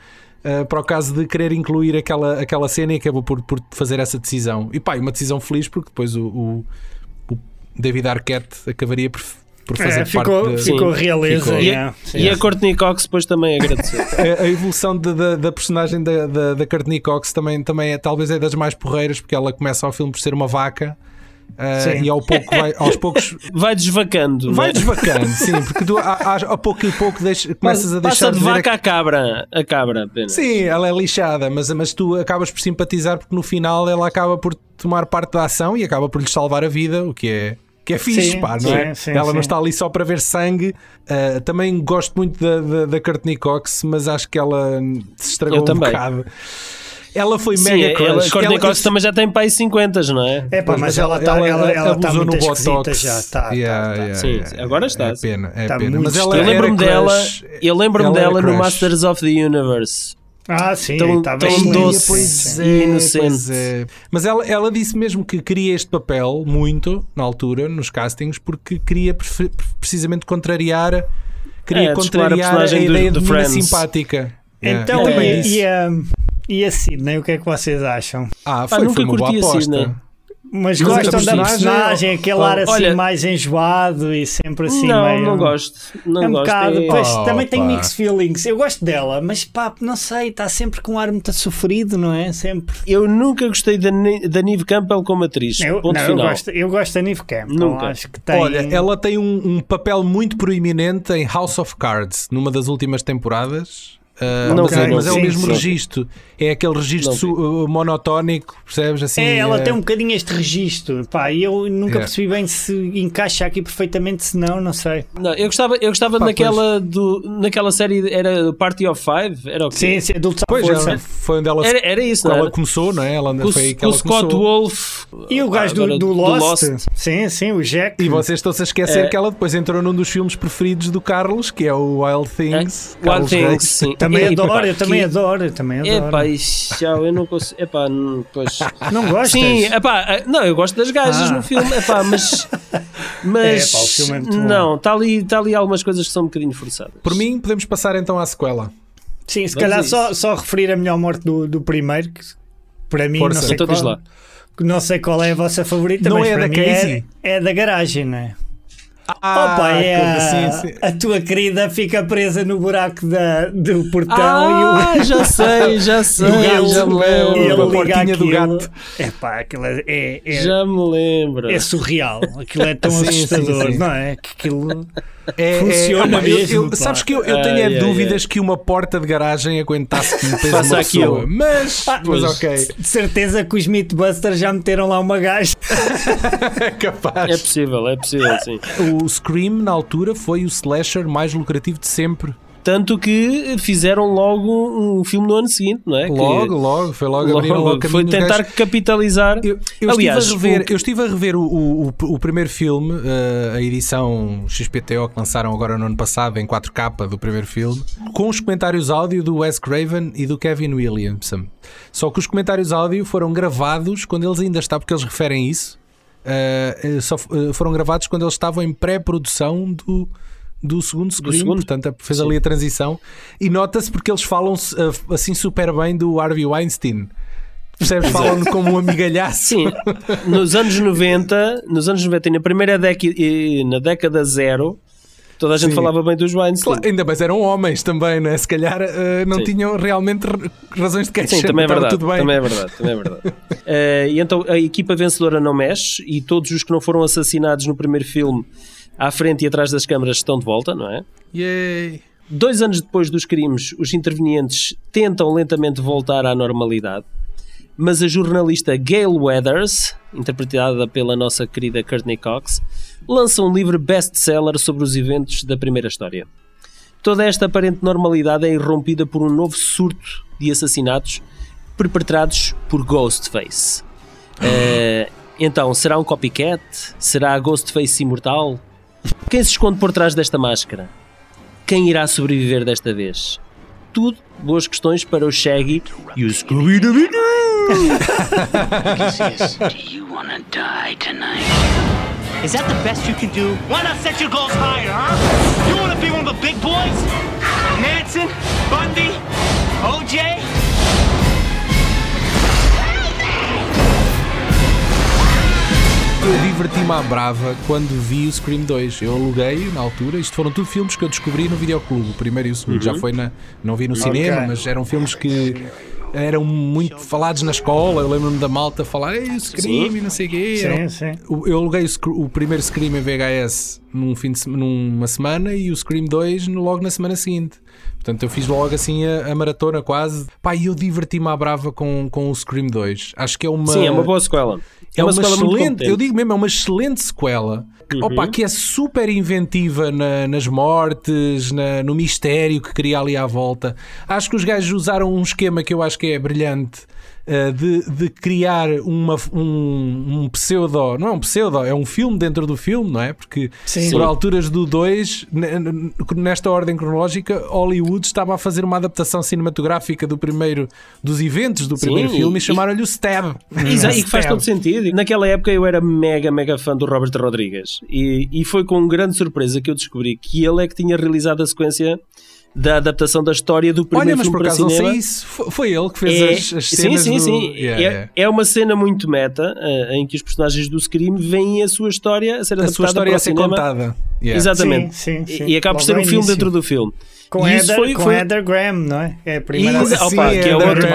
Speaker 2: uh, para o caso de querer incluir aquela, aquela cena e acabou por, por fazer essa decisão. E pá, uma decisão feliz porque depois o, o, o David Arquette acabaria por, por fazer
Speaker 3: É,
Speaker 2: parte
Speaker 3: ficou,
Speaker 2: de-
Speaker 3: ficou realeza.
Speaker 2: Ficou.
Speaker 1: E,
Speaker 3: yeah.
Speaker 1: a, e a Courtney Cox depois também agradeceu.
Speaker 2: a, a evolução de- da, da personagem da, da, da Courtney Cox também, também é, talvez é das mais porreiras, porque ela começa ao filme por ser uma vaca uh, e ao pouco vai, aos poucos
Speaker 1: Vai desvacando.
Speaker 2: vai
Speaker 1: né?
Speaker 2: desvacando, sim, porque tu a, a, pouco e pouco deixa, começas a
Speaker 1: Passa
Speaker 2: deixar
Speaker 1: de
Speaker 2: de ver
Speaker 1: vaca a cabra. A cabra, apenas.
Speaker 2: Sim, ela é lixada, mas, mas tu acabas por simpatizar porque no final ela acaba por tomar parte da ação e acaba por lhe salvar a vida, o que é, que é fixe,
Speaker 3: Sim,
Speaker 2: pá, não
Speaker 3: sim,
Speaker 2: é?
Speaker 3: sim,
Speaker 2: ela não está ali só para ver sangue. Uh, também gosto muito da, da, da Cox, mas acho que ela se estragou
Speaker 1: Eu
Speaker 2: um
Speaker 1: também.
Speaker 2: bocado. Ela foi
Speaker 1: Sim,
Speaker 2: mega
Speaker 1: ela,
Speaker 2: crush.
Speaker 1: a Courtney
Speaker 2: Ela-
Speaker 1: Cox também já tem pai 50, não é?
Speaker 3: É pá,
Speaker 2: Pois,
Speaker 3: mas ela está
Speaker 2: ela-
Speaker 3: ela, ela tá
Speaker 2: abusou
Speaker 3: muito
Speaker 2: no Botox.
Speaker 3: já. Tá,
Speaker 2: Yeah,
Speaker 3: tá, tá.
Speaker 2: yeah,
Speaker 1: Sim,
Speaker 2: yeah.
Speaker 1: agora está.
Speaker 2: É pena, é
Speaker 3: Tá
Speaker 2: pena. Mas ela.
Speaker 1: Eu lembro-me dela, eu lembro-me
Speaker 2: Ela era
Speaker 1: dela no. Masters of the Universe.
Speaker 3: Ah, sim,
Speaker 1: Tão-
Speaker 3: está
Speaker 1: tão
Speaker 3: bem
Speaker 1: doce.
Speaker 2: Pois
Speaker 1: E
Speaker 2: é,
Speaker 1: inocente.
Speaker 2: pois é. Mas ela, ela disse mesmo que queria este papel muito na altura, nos castings, porque queria precisamente contrariar queria
Speaker 1: É, descolar a
Speaker 2: contrariar a,
Speaker 1: personagem do-
Speaker 2: ideia
Speaker 1: do
Speaker 2: de
Speaker 1: Friends.
Speaker 2: simpática. Yeah.
Speaker 3: Então,
Speaker 2: também
Speaker 3: e,
Speaker 2: disse.
Speaker 3: e a, e a Sidney, o que é que vocês acham?
Speaker 2: Ah, foi,
Speaker 1: nunca
Speaker 2: foi uma boa aposta.
Speaker 1: Sidney.
Speaker 3: Mas,
Speaker 2: Mas
Speaker 3: gostam da
Speaker 2: personagem-
Speaker 3: aquele ar assim
Speaker 1: Olha-
Speaker 3: mais enjoado e sempre assim
Speaker 1: não,
Speaker 3: meio...
Speaker 1: não gosto. Não
Speaker 3: é um
Speaker 1: gosto.
Speaker 3: bocado,
Speaker 1: É-
Speaker 3: pois,
Speaker 2: Oh,
Speaker 3: também tenho
Speaker 2: pá.
Speaker 3: mixed feelings. Eu gosto dela, mas pá, não sei, está sempre com um ar muito sofrido, não é? Sempre.
Speaker 1: Eu nunca gostei da, da Nive Campbell como atriz.
Speaker 3: Eu,
Speaker 1: Ponto
Speaker 3: não, eu, gosto, eu gosto da Neve Campbell.
Speaker 1: Nunca.
Speaker 3: Acho que tem.
Speaker 2: Olha, ela tem um, um papel muito proeminente em House of Cards, numa das últimas temporadas.
Speaker 1: Não
Speaker 2: mas,
Speaker 3: sei,
Speaker 2: é, mas é o
Speaker 3: sim,
Speaker 2: mesmo
Speaker 3: sim.
Speaker 2: registro. É aquele registro uh, monotónico, percebes? Assim,
Speaker 3: É, ela
Speaker 2: eh,
Speaker 3: tem um bocadinho este registro, pá, e eu nunca
Speaker 2: Yeah.
Speaker 3: percebi bem se encaixa aqui perfeitamente, se não, não sei.
Speaker 1: Não, eu gostava, eu gostava
Speaker 2: Pá,
Speaker 1: naquela, do, naquela série, era Party of Five? Era o quê?
Speaker 3: Sim, sim, adultos à
Speaker 2: Pois,
Speaker 3: força.
Speaker 2: ela, foi onde ela,
Speaker 1: Era, era isso,
Speaker 2: ela
Speaker 1: era?
Speaker 2: começou, não é? Ela
Speaker 1: Com,
Speaker 2: foi aí que
Speaker 1: com o
Speaker 2: ela
Speaker 1: Scott
Speaker 2: começou.
Speaker 1: Wolf.
Speaker 3: E o gajo do,
Speaker 1: agora,
Speaker 3: do Lost. Sim, sim, o Jack.
Speaker 2: E vocês estão-se a esquecer
Speaker 1: É.
Speaker 2: que ela depois entrou num dos filmes preferidos do Carlos, que é o Wild Things.
Speaker 1: É, Wild
Speaker 2: Carlos
Speaker 1: Things, sim.
Speaker 3: Também
Speaker 1: E,
Speaker 3: adoro, eu também
Speaker 1: que-
Speaker 3: adoro, eu também adoro.
Speaker 1: Ixi, já, eu não consigo. Epá, não, pois.
Speaker 3: Não gostas?
Speaker 1: Sim, epá, eh, não, eu gosto das gajas
Speaker 3: Ah.
Speaker 1: no filme, epá, mas. Mas.
Speaker 3: Epá, o filme é muito
Speaker 1: não, está ali, tá ali algumas coisas que são um bocadinho forçadas.
Speaker 2: Por mim, podemos passar então à sequela.
Speaker 3: Sim, se
Speaker 1: Vamos
Speaker 3: calhar só, só referir a melhor morte do, do primeiro, que para mim
Speaker 2: Força.
Speaker 3: não sei,
Speaker 1: Então
Speaker 3: qual,
Speaker 1: diz lá.
Speaker 3: não sei qual é a vossa favorita,
Speaker 2: Não
Speaker 3: mas
Speaker 2: é
Speaker 3: para
Speaker 2: da
Speaker 3: mim
Speaker 2: Casey?
Speaker 3: é, é da garagem, não é?
Speaker 2: Ah,
Speaker 3: Opa, é a,
Speaker 2: sim, sim.
Speaker 3: a tua querida fica presa no buraco da, do portão
Speaker 1: Ah,
Speaker 3: e o.
Speaker 1: já sei, já sei,
Speaker 3: e ele,
Speaker 1: já me lembro.
Speaker 3: ele
Speaker 2: A
Speaker 3: liga
Speaker 2: portinha do
Speaker 3: aquilo.
Speaker 2: gato.
Speaker 3: É aquilo é, é, é,
Speaker 1: Já me lembro.
Speaker 3: é surreal. Aquilo é tão
Speaker 2: Sim, sim,
Speaker 3: assustador,
Speaker 2: sim.
Speaker 3: não é? Que aquilo.
Speaker 2: É,
Speaker 3: Funciona
Speaker 2: é, eu-
Speaker 3: mesmo,
Speaker 2: eu-
Speaker 3: pá.
Speaker 2: sabes que eu, eu tenho
Speaker 1: Ai,
Speaker 2: é dúvidas que uma porta de garagem aguentasse peso de
Speaker 1: Faça
Speaker 2: uma
Speaker 1: aquilo.
Speaker 2: pessoa. Mas, mas
Speaker 1: pois.
Speaker 2: ok,
Speaker 3: De certeza que os Mythbusters já meteram lá uma gaja.
Speaker 2: é capaz.
Speaker 1: É possível, é possível, sim.
Speaker 2: O Scream, na altura, foi o slasher mais lucrativo de sempre.
Speaker 1: Tanto que fizeram logo um filme no ano seguinte, não é? Que-
Speaker 2: Logo, logo, foi logo, logo
Speaker 1: logo foi tentar capitalizar.
Speaker 2: Eu, eu
Speaker 1: Aliás,
Speaker 2: estive a rever,
Speaker 1: o-
Speaker 2: eu estive a rever o, o, o- primeiro filme, eh, a edição XPTO que lançaram agora no ano passado, em 4K do primeiro filme, com os comentários áudio do Wes Craven e do Kevin Williamson. Só que os comentários áudio foram gravados quando eles ainda estavam, porque eles referem isso, eh, só eh, foram gravados quando eles estavam em pré-produção do. Do segundo Scream,
Speaker 1: segundo?
Speaker 2: portanto fez
Speaker 1: Sim.
Speaker 2: ali a transição e nota-se porque eles falam eh, assim super bem do Harvey Weinstein, percebes? Falam como um amigalhaço.
Speaker 1: Sim, nos anos 90, nos anos 90 e na primeira década, na década zero, toda a gente
Speaker 2: Sim.
Speaker 1: falava bem dos Weinstein.
Speaker 2: Claro, ainda mais eram homens também, né? se calhar eh, não
Speaker 1: Sim.
Speaker 2: tinham realmente razões de queixa.
Speaker 1: Sim, também é verdade.
Speaker 2: Tudo bem.
Speaker 1: Também é verdade. Também é verdade. Eh, e então a equipa vencedora não mexe e todos os que não foram assassinados no primeiro filme, à frente e atrás das câmaras, estão de volta, não é?
Speaker 2: Yay.
Speaker 1: Dois anos depois dos crimes, os intervenientes tentam lentamente voltar à normalidade, mas a jornalista Gail Weathers, interpretada pela nossa querida Courtney Cox, lança um livro best-seller sobre os eventos da primeira história. Toda esta aparente normalidade é irrompida por um novo surto de assassinatos perpetrados por Ghostface. Eh, então, será um copycat? Será a Ghostface imortal? Quem se esconde por trás desta máscara? Quem irá sobreviver desta vez? Tudo boas questões para o Shaggy e o Scooby-Doo.
Speaker 4: Do you wanna die tonight?
Speaker 6: Is that the best you can do? Why not set your goals higher, huh? You wanna be one of the big boys? Manson? Bundy? OJ?
Speaker 2: Eu diverti-me à brava quando vi o Scream 2. Eu aluguei na altura. Isto foram tudo filmes que eu descobri no videoclube. O primeiro e o segundo já foi na. Não vi no cinema, mas eram filmes que eram muito falados na escola. Eu lembro-me da malta falar Ei, o Scream e não sei o quê.
Speaker 3: Sim, sim.
Speaker 2: Eu aluguei o, o primeiro Scream em VHS num fim de, numa semana e o Scream 2 no- logo na semana seguinte. Portanto, eu fiz logo assim a, a maratona quase. Pá, e eu diverti-me à brava com, com o Scream 2. Acho que é uma.
Speaker 1: Sim, é uma boa sequela.
Speaker 2: É uma, excelente, eu digo mesmo, é uma excelente sequela.
Speaker 1: Uhum.
Speaker 2: Opa, que é super inventiva na- nas mortes, na- no mistério que cria ali à volta. Acho que os gajos usaram um esquema que eu acho que é brilhante, de, de criar uma, um, um pseudo, não é um pseudo, é um filme dentro do filme, não é? Porque
Speaker 3: Sim.
Speaker 2: por alturas do 2, nesta ordem cronológica, Hollywood estava a fazer uma adaptação cinematográfica do primeiro dos eventos do primeiro
Speaker 1: Sim,
Speaker 2: filme e,
Speaker 1: e-
Speaker 2: chamaram-lhe o Stab.
Speaker 1: Exato, e que faz todo sentido. Naquela época eu era mega, mega fã do Robert Rodrigues e, e foi com grande surpresa que eu descobri que ele é que tinha realizado a sequência da adaptação da história do primeiro
Speaker 2: Olha, mas
Speaker 1: filme
Speaker 2: por
Speaker 1: para
Speaker 2: acaso não
Speaker 1: cinema.
Speaker 2: sei isso. Foi, ele que fez
Speaker 1: É-
Speaker 2: as, as
Speaker 1: sim,
Speaker 2: cenas
Speaker 1: sim,
Speaker 2: do...
Speaker 1: sim.
Speaker 2: Yeah,
Speaker 1: é,
Speaker 2: yeah.
Speaker 1: é uma cena muito meta eh, em que os personagens do Scream veem a sua história a ser
Speaker 2: A
Speaker 1: adaptada
Speaker 2: sua história
Speaker 1: para
Speaker 2: a ser
Speaker 1: cinema.
Speaker 2: contada. Yeah.
Speaker 1: Exatamente.
Speaker 3: Sim, sim, sim.
Speaker 1: E, e acaba por ser um filme
Speaker 3: início.
Speaker 1: dentro do filme.
Speaker 3: Com,
Speaker 1: E isso
Speaker 3: Heather,
Speaker 1: foi-
Speaker 3: com
Speaker 1: foi-
Speaker 3: Heather Graham, não é? É a primeira
Speaker 2: Sim,
Speaker 1: opa,
Speaker 2: é
Speaker 1: que é outro,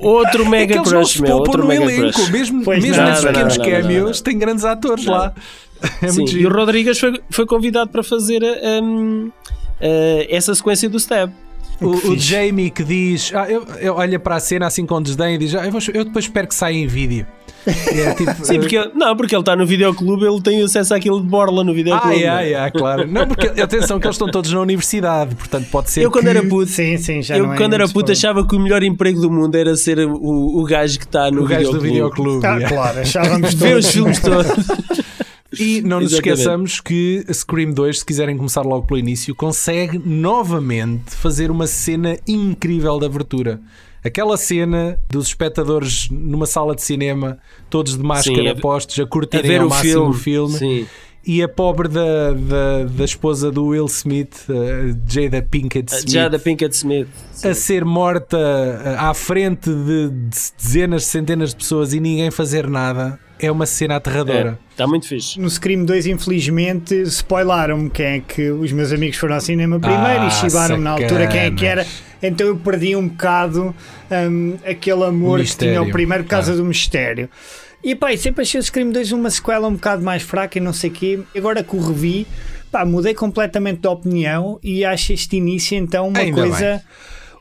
Speaker 1: outro
Speaker 2: É
Speaker 1: mega
Speaker 2: que eles não
Speaker 1: crush, meu. Outro mega
Speaker 2: elenco,
Speaker 1: crush.
Speaker 2: mesmo,
Speaker 3: Pois
Speaker 2: mesmo
Speaker 3: não,
Speaker 2: nesses
Speaker 1: não,
Speaker 2: pequenos
Speaker 1: não, não, não,
Speaker 2: cameos,
Speaker 1: não.
Speaker 2: tem grandes atores lá. É
Speaker 1: Sim, e o. Rodrigues foi, foi convidado para fazer eh, essa sequência do Stab.
Speaker 2: O, o. Jamie que diz, ah, eu, eu olha para a cena assim com desdém e diz, ah, eu, vou- eu depois espero que saia em vídeo. É tipo,
Speaker 1: Sim, porque ele- não, porque ele está no videoclube, ele tem acesso àquilo de borla no
Speaker 2: Ah,
Speaker 1: videoclube.
Speaker 2: yeah, yeah, claro. Não, porque atenção que eles estão todos na universidade, portanto pode ser
Speaker 1: Eu quando
Speaker 2: que...
Speaker 1: era puto,
Speaker 3: Sim, sim, já
Speaker 1: eu
Speaker 3: não é
Speaker 1: quando era
Speaker 3: muito
Speaker 1: puto achava que o melhor emprego do mundo era ser o, o gajo que está no
Speaker 2: o gajo do
Speaker 1: videoclube.
Speaker 2: videoclube.
Speaker 3: Ah,
Speaker 2: yeah.
Speaker 3: claro, achávamos
Speaker 1: Ver os
Speaker 3: todos.
Speaker 1: filmes todos.
Speaker 2: E não nos
Speaker 1: Exatamente.
Speaker 2: esqueçamos que Scream 2, se quiserem começar logo pelo início, consegue novamente fazer uma cena incrível de abertura. Aquela cena dos espectadores numa sala de cinema, todos de máscara
Speaker 1: Sim, a-
Speaker 2: postos, a
Speaker 1: A
Speaker 2: curtirem
Speaker 1: ver
Speaker 2: ao
Speaker 1: o
Speaker 2: máximo
Speaker 1: filme.
Speaker 2: o filme.
Speaker 1: Sim.
Speaker 2: E a pobre da, da, da esposa do Will Smith, a Jada Pinkett Smith,
Speaker 1: Já da Pinkett Smith.
Speaker 2: a ser morta à frente de de dezenas, centenas de pessoas e ninguém fazer nada, é uma cena aterradora.
Speaker 1: Está muito fixe.
Speaker 3: No Scream 2, infelizmente, spoilaram-me quem é que os meus amigos foram ao cinema primeiro
Speaker 2: Ah,
Speaker 3: e chibaram-me na altura quem é que era. Então eu perdi um bocado hum, aquele amor que
Speaker 2: Mistério.
Speaker 3: tinha o primeiro por causa
Speaker 2: Ah.
Speaker 3: do mistério. E pá, sempre achei o Scream 2 uma sequela um bocado mais fraca e não sei o quê. Agora que o revi, pá, mudei completamente de opinião e acho este início então uma
Speaker 2: Ainda
Speaker 3: coisa.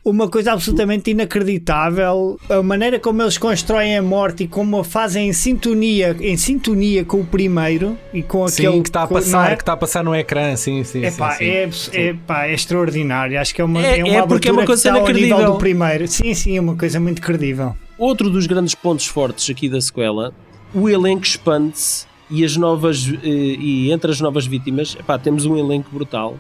Speaker 3: Uma coisa absolutamente inacreditável, a maneira como eles constroem a morte e como a fazem em sintonia, em sintonia com o primeiro e com
Speaker 2: Sim,
Speaker 3: aquele
Speaker 2: que está a passar,
Speaker 3: é?
Speaker 2: que está a passar no ecrã, sim, sim.
Speaker 3: Epá,
Speaker 2: sim, sim.
Speaker 3: é, abs- é, pá, é extraordinário. Acho que é uma,
Speaker 1: É-
Speaker 3: é, uma
Speaker 1: é porque é
Speaker 3: abertura
Speaker 1: uma coisa
Speaker 3: que está ao nível
Speaker 1: inacreditável.
Speaker 3: do primeiro. Sim, sim, é uma coisa muito credível.
Speaker 1: Outro dos grandes pontos fortes aqui da sequela, o elenco expande-se e as novas eh, e entre as novas vítimas, epá, temos um elenco brutal.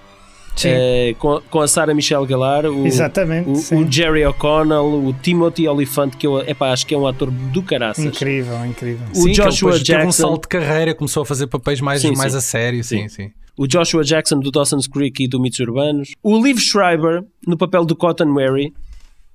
Speaker 1: Eh, com, com a Sarah Michelle Gellar, o,
Speaker 3: Exatamente,
Speaker 1: o, o Jerry O'Connell, o Timothy Olyphant, que eu epá, acho que é um ator do caraças.
Speaker 3: Incrível, incrível.
Speaker 1: o
Speaker 2: Sim,
Speaker 1: Joshua
Speaker 2: depois teve um
Speaker 1: Jackson.
Speaker 2: salto de carreira, começou a fazer papéis mais,
Speaker 1: Sim,
Speaker 2: mais
Speaker 1: sim.
Speaker 2: a sério, sim, sim.
Speaker 1: o Joshua Jackson do Dawson's Creek e do Mitos Urbanos, o Liv Schreiber no papel do Cotton Mary,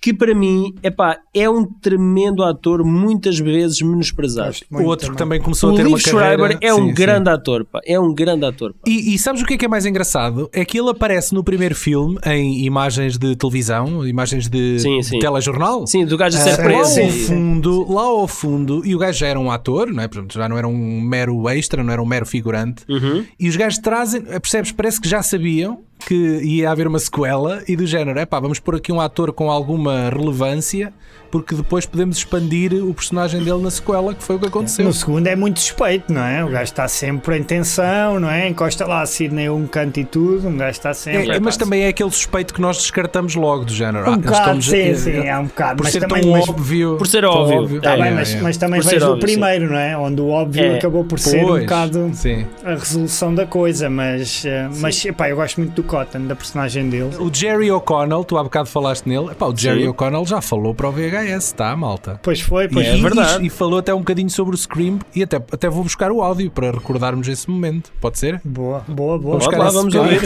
Speaker 1: que para mim epá, é um tremendo ator, muitas vezes menosprezado.
Speaker 2: O
Speaker 3: muito
Speaker 2: outro que
Speaker 3: também.
Speaker 2: começou
Speaker 1: O
Speaker 2: a ter
Speaker 1: Liv
Speaker 2: uma carreira.
Speaker 1: Schreiber é um
Speaker 2: sim, sim.
Speaker 1: grande ator, pá. é um grande ator. pá.
Speaker 2: E, e sabes o que é que é mais engraçado? É que ele aparece no primeiro filme em imagens de televisão, imagens de,
Speaker 1: Sim,
Speaker 2: de
Speaker 1: sim.
Speaker 2: telejornal.
Speaker 1: Sim, do gajo a ser
Speaker 2: Ah, lá
Speaker 1: preso.
Speaker 2: ao
Speaker 1: e-
Speaker 2: fundo, lá ao fundo, e o gajo já era um ator, não é? Portanto, já não era um mero extra, não era um mero figurante.
Speaker 1: Uhum.
Speaker 2: E os gajos trazem, percebes? Parece que já sabiam que ia haver uma sequela e do género, é pá, vamos pôr aqui um ator com alguma relevância, porque depois podemos expandir o personagem dele na sequela, que foi o que aconteceu.
Speaker 3: No segundo é muito suspeito, não é? O gajo está sempre em tensão, não é? Encosta lá a Sidney um canto e tudo. Um gajo está sempre.
Speaker 2: É, mas também é aquele suspeito que nós descartamos logo, do género.
Speaker 3: Um
Speaker 2: ah, eles
Speaker 3: bocado, sim, sim, é um bocado.
Speaker 2: Por
Speaker 3: Mas
Speaker 2: ser
Speaker 3: também,
Speaker 2: tão
Speaker 3: mas-
Speaker 2: óbvio.
Speaker 1: Por ser
Speaker 2: tão
Speaker 1: óbvio.
Speaker 3: Tá
Speaker 1: É,
Speaker 3: bem,
Speaker 2: é,
Speaker 3: mas,
Speaker 2: é.
Speaker 3: mas também
Speaker 1: Por
Speaker 3: vejo o
Speaker 1: óbvio, sim.
Speaker 3: primeiro, não é? Onde o óbvio
Speaker 1: É.
Speaker 3: acabou por ser um bocado
Speaker 2: sim.
Speaker 3: a resolução da coisa, mas, eh, mas epá, eu gosto muito do Cotton, da personagem dele.
Speaker 2: O Jerry O'Connell, tu há bocado falaste nele. Epá, o Jerry
Speaker 1: Sim.
Speaker 2: O'Connell já falou para o VHS, tá, malta?
Speaker 3: Pois foi, pois
Speaker 1: É
Speaker 3: foi.
Speaker 2: e,
Speaker 1: verdade.
Speaker 2: E, e falou até um bocadinho sobre o Scream e até, até vou buscar o áudio para recordarmos esse momento. Pode ser?
Speaker 3: Boa, boa, boa.
Speaker 1: Vamos
Speaker 2: buscar
Speaker 1: lá,
Speaker 2: esse
Speaker 1: vamos ouvir.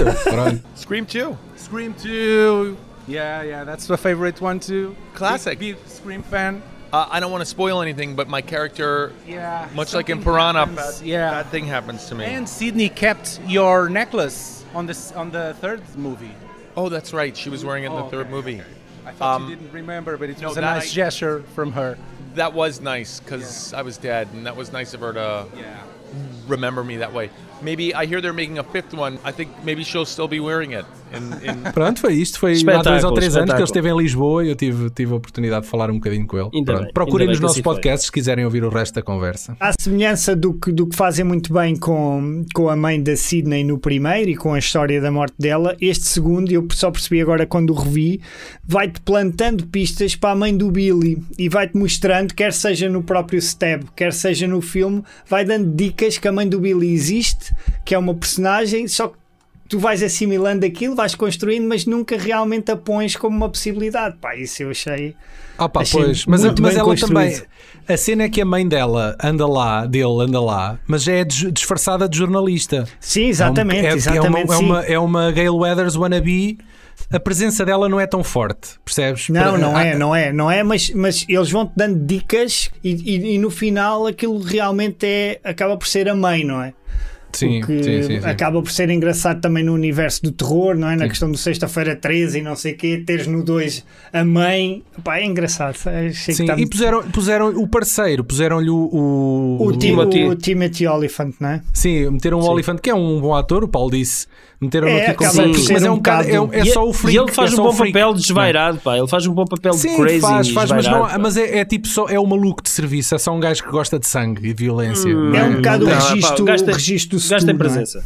Speaker 7: Scream 2.
Speaker 8: Scream 2. Yeah, yeah, that's my favorite one too.
Speaker 7: Classic.
Speaker 8: Big, big Scream fan.
Speaker 7: Uh, I don't want to spoil anything, but my character,
Speaker 8: Yeah.
Speaker 7: much like in Piranha,
Speaker 8: happens,
Speaker 7: bad,
Speaker 8: yeah.
Speaker 7: bad thing happens to me.
Speaker 8: And Sydney kept your necklace on this on the third movie.
Speaker 7: oh, that's right. She was wearing it in the
Speaker 8: Oh,
Speaker 7: third
Speaker 8: okay,
Speaker 7: movie.
Speaker 8: okay. I thought
Speaker 7: Um,
Speaker 8: you didn't remember, but it
Speaker 7: no,
Speaker 8: was a nice
Speaker 7: I-
Speaker 8: gesture from her.
Speaker 7: That was nice because I was dead, and that was nice of her to
Speaker 8: Yeah.
Speaker 7: remember me that way. Maybe I hear they're making a fifth one. I think maybe she'll still be wearing it. In, in
Speaker 2: Pronto, foi isto. Foi há dois ou três anos que ele esteve em Lisboa e eu tive, tive a oportunidade de falar um bocadinho com ele.
Speaker 1: Bem,
Speaker 2: Procurem nos nossos
Speaker 1: assim foi.
Speaker 2: podcasts se quiserem ouvir o resto da conversa.
Speaker 3: À semelhança do que, do que fazem muito bem com, com a mãe da Sidney no primeiro e com a história da morte dela, este segundo, eu só percebi agora quando o revi, vai-te plantando pistas para a mãe do Billy e vai-te mostrando, quer seja no próprio Stab, quer seja no filme, vai dando dicas que a mãe do Billy existe, que é uma personagem, só que tu vais assimilando aquilo, vais construindo, mas nunca realmente a pões como uma possibilidade. Pá, isso eu achei.
Speaker 2: Ah pá,
Speaker 3: Achei
Speaker 2: pois, mas, mas ela
Speaker 3: construído.
Speaker 2: também. A cena é que a mãe dela anda lá, dele anda lá, mas é dis- disfarçada de jornalista.
Speaker 3: Sim, exatamente,
Speaker 2: é, um- é,
Speaker 3: exatamente.
Speaker 2: É uma, é, uma, é uma Gale Weathers wannabe. A presença dela não é tão forte, percebes?
Speaker 3: Não,
Speaker 2: Para-
Speaker 3: não
Speaker 2: ah,
Speaker 3: é, não é, não é, mas, mas eles vão-te dando dicas e, e- e no final aquilo realmente é, acaba por ser a mãe, não é?
Speaker 2: Sim,
Speaker 3: O que
Speaker 2: sim, sim, sim.
Speaker 3: acaba por ser engraçado também no universo do terror, não é? Na questão do Sexta-feira 13 e não sei o quê, teres no 2 a mãe, pá, é engraçado. Achei que
Speaker 2: Sim, e puseram, puseram o parceiro, puseram-lhe o, o,
Speaker 3: o, Ti-
Speaker 1: Timothy.
Speaker 3: o Timothy Oliphant, não é?
Speaker 2: Sim, meteram o Oliphant, que é um bom ator, o Paulo disse. Meteram
Speaker 3: É,
Speaker 2: aqui com
Speaker 3: acaba
Speaker 1: por
Speaker 2: freak,
Speaker 3: ser
Speaker 2: mas é
Speaker 3: um
Speaker 2: um bocado. É, um- é só o freak.
Speaker 1: E ele faz
Speaker 2: é
Speaker 1: um bom
Speaker 2: o freak.
Speaker 1: papel de desvairado, pá. Ele faz um bom papel de
Speaker 2: Sim,
Speaker 1: crazy
Speaker 2: faz, faz, mas, não, mas é, é tipo só é um maluco de serviço, é só um gajo que gosta de sangue e violência. não
Speaker 3: É um bocado o
Speaker 1: Não, pá,
Speaker 3: registro,
Speaker 1: o
Speaker 3: o registro do
Speaker 1: O gajo tem
Speaker 3: Stu, não é?
Speaker 1: presença.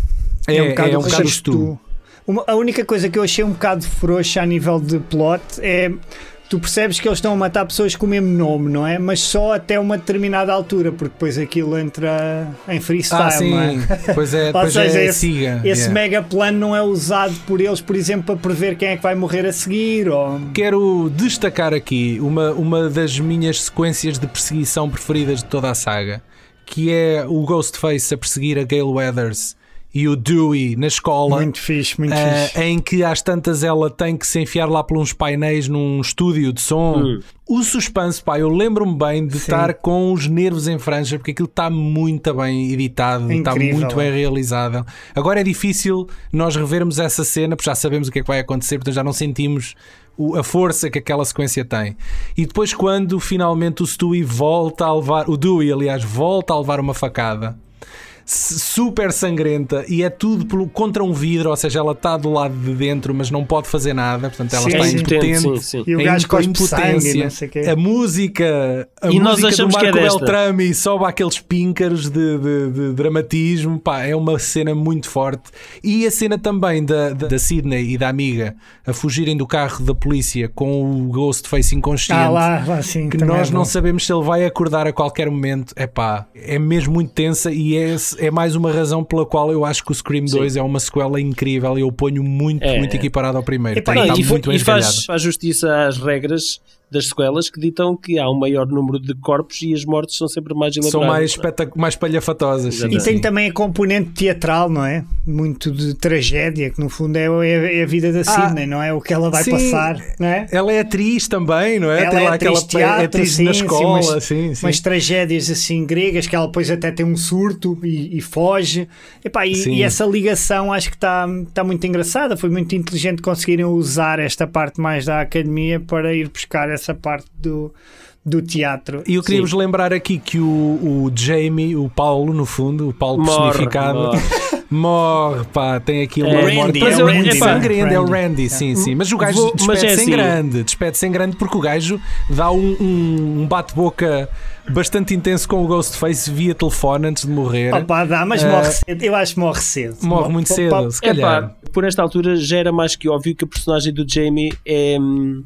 Speaker 2: É,
Speaker 3: É um bocado
Speaker 2: é um bocado tu.
Speaker 3: Uma- a única coisa que eu achei um bocado frouxa a nível de plot é tu percebes que eles estão a matar pessoas com o mesmo nome, não é? Mas só até uma determinada altura, porque depois aquilo entra em freestyle,
Speaker 2: Ah, sim,
Speaker 3: não é?
Speaker 2: pois é,
Speaker 3: Ou seja,
Speaker 2: é
Speaker 3: esse,
Speaker 2: siga.
Speaker 3: esse
Speaker 2: yeah.
Speaker 3: mega plano não é usado por eles, por exemplo, para prever quem é que vai morrer a seguir. Ou...
Speaker 2: Quero destacar aqui uma, uma das minhas sequências de perseguição preferidas de toda a saga, que é o Ghostface a perseguir a Gale Weathers e o Dewey na escola.
Speaker 3: Muito fixe, muito
Speaker 2: ah,
Speaker 3: fixe.
Speaker 2: em que às tantas ela tem que se enfiar lá por uns painéis num estúdio de som.
Speaker 1: Hum.
Speaker 2: O suspense, pá, eu lembro-me bem de estar com os nervos em franja porque aquilo está muito bem editado, está
Speaker 3: Incrível.
Speaker 2: muito bem realizado. Agora é difícil nós revermos essa cena porque já sabemos o que é que vai acontecer, portanto já não sentimos o- a força que aquela sequência tem. E depois, quando finalmente o Stewie volta a levar, o Dewey, aliás, volta a levar uma facada super sangrenta e é tudo pelo- contra um vidro, ou seja, ela está do lado de dentro, mas não pode fazer nada, portanto ela
Speaker 3: Sim,
Speaker 2: está
Speaker 3: sim.
Speaker 2: impotente.
Speaker 1: Sim, sim.
Speaker 3: E o
Speaker 2: em
Speaker 3: gajo
Speaker 2: com
Speaker 3: sangue,
Speaker 2: impotência. A música, a
Speaker 1: E nós
Speaker 2: música
Speaker 1: achamos
Speaker 2: do
Speaker 1: que é
Speaker 2: Marco
Speaker 1: desta.
Speaker 2: Beltrame sobe aqueles píncaros de, de- de dramatismo, pá, é uma cena muito forte. E a cena também da, da, da Sidney e da amiga a fugirem do carro da polícia com o Ghostface inconsciente
Speaker 3: Ah, lá, lá sim.
Speaker 2: que nós
Speaker 3: é
Speaker 2: não sabemos se ele vai acordar a qualquer momento. É pá, é mesmo muito tensa e é, é mais uma razão pela qual eu acho que o Scream 2 é uma sequela incrível e eu ponho muito,
Speaker 1: É.
Speaker 2: muito equiparado ao primeiro.
Speaker 3: Epá,
Speaker 2: está
Speaker 1: e, fa-
Speaker 2: muito
Speaker 1: e faz, faz justiça às regras das sequelas que ditam que há um maior número de corpos e as mortes são sempre mais elaboradas.
Speaker 2: São mais, espetac- mais palhafatosas. sim,
Speaker 3: E tem
Speaker 2: sim.
Speaker 3: também a componente teatral, não é? Muito de tragédia, que no fundo é, é- é a vida da
Speaker 2: Ah,
Speaker 3: Sidney, não é? O que ela vai
Speaker 2: sim.
Speaker 3: passar, não é?
Speaker 2: Ela é atriz também, não é?
Speaker 3: Ela
Speaker 2: tem
Speaker 3: é
Speaker 2: lá
Speaker 3: atriz
Speaker 2: aquela
Speaker 3: de teatro,
Speaker 2: é atriz
Speaker 3: sim,
Speaker 2: na
Speaker 3: sim,
Speaker 2: escola,
Speaker 3: umas-
Speaker 2: sim, sim.
Speaker 3: umas tragédias assim gregas que ela depois até tem um surto e, e foge. Epá, e,
Speaker 2: Sim.
Speaker 3: e essa ligação acho que está tá muito engraçada. Foi muito inteligente conseguirem usar esta parte mais da academia para ir buscar essa parte do, do teatro.
Speaker 2: E eu queria vos lembrar aqui que o, o Jamie, o Paulo, no fundo, o Paulo
Speaker 1: Morre,
Speaker 2: personificado,
Speaker 1: morre.
Speaker 2: morre, pá, tem aqui uma
Speaker 1: É,
Speaker 2: morte.
Speaker 3: Randy,
Speaker 2: Mas
Speaker 3: é
Speaker 2: eu-
Speaker 3: o
Speaker 2: é,
Speaker 3: Randy, não é?
Speaker 2: sangrento, é o
Speaker 3: Randy.
Speaker 2: Randy, sim, sim. Mas o gajo
Speaker 1: mas
Speaker 2: despede-se
Speaker 1: é
Speaker 2: em
Speaker 1: assim.
Speaker 2: grande, despede-se em grande porque o gajo dá um, um, um bate-boca bastante intenso com o Ghostface via telefone antes de morrer.
Speaker 3: Opa, dá, mas
Speaker 2: Eh,
Speaker 3: morre cedo. Eu acho que morre cedo.
Speaker 2: morre muito
Speaker 3: Pa-
Speaker 2: cedo,
Speaker 3: pa-
Speaker 2: se calhar.
Speaker 1: Epá, por esta altura já era mais que óbvio que a personagem do Jamie é.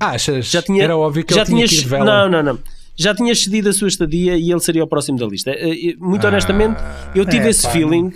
Speaker 2: Achas?
Speaker 1: já tinha,
Speaker 2: Era óbvio que
Speaker 1: já
Speaker 2: ele tinha
Speaker 1: tinha
Speaker 2: que ir.
Speaker 1: Não, não, não. Já tinha cedido a sua estadia e ele seria o próximo da lista. Eh, eh, Muito honestamente, eu tive
Speaker 3: É,
Speaker 1: esse
Speaker 3: pá,
Speaker 1: feeling.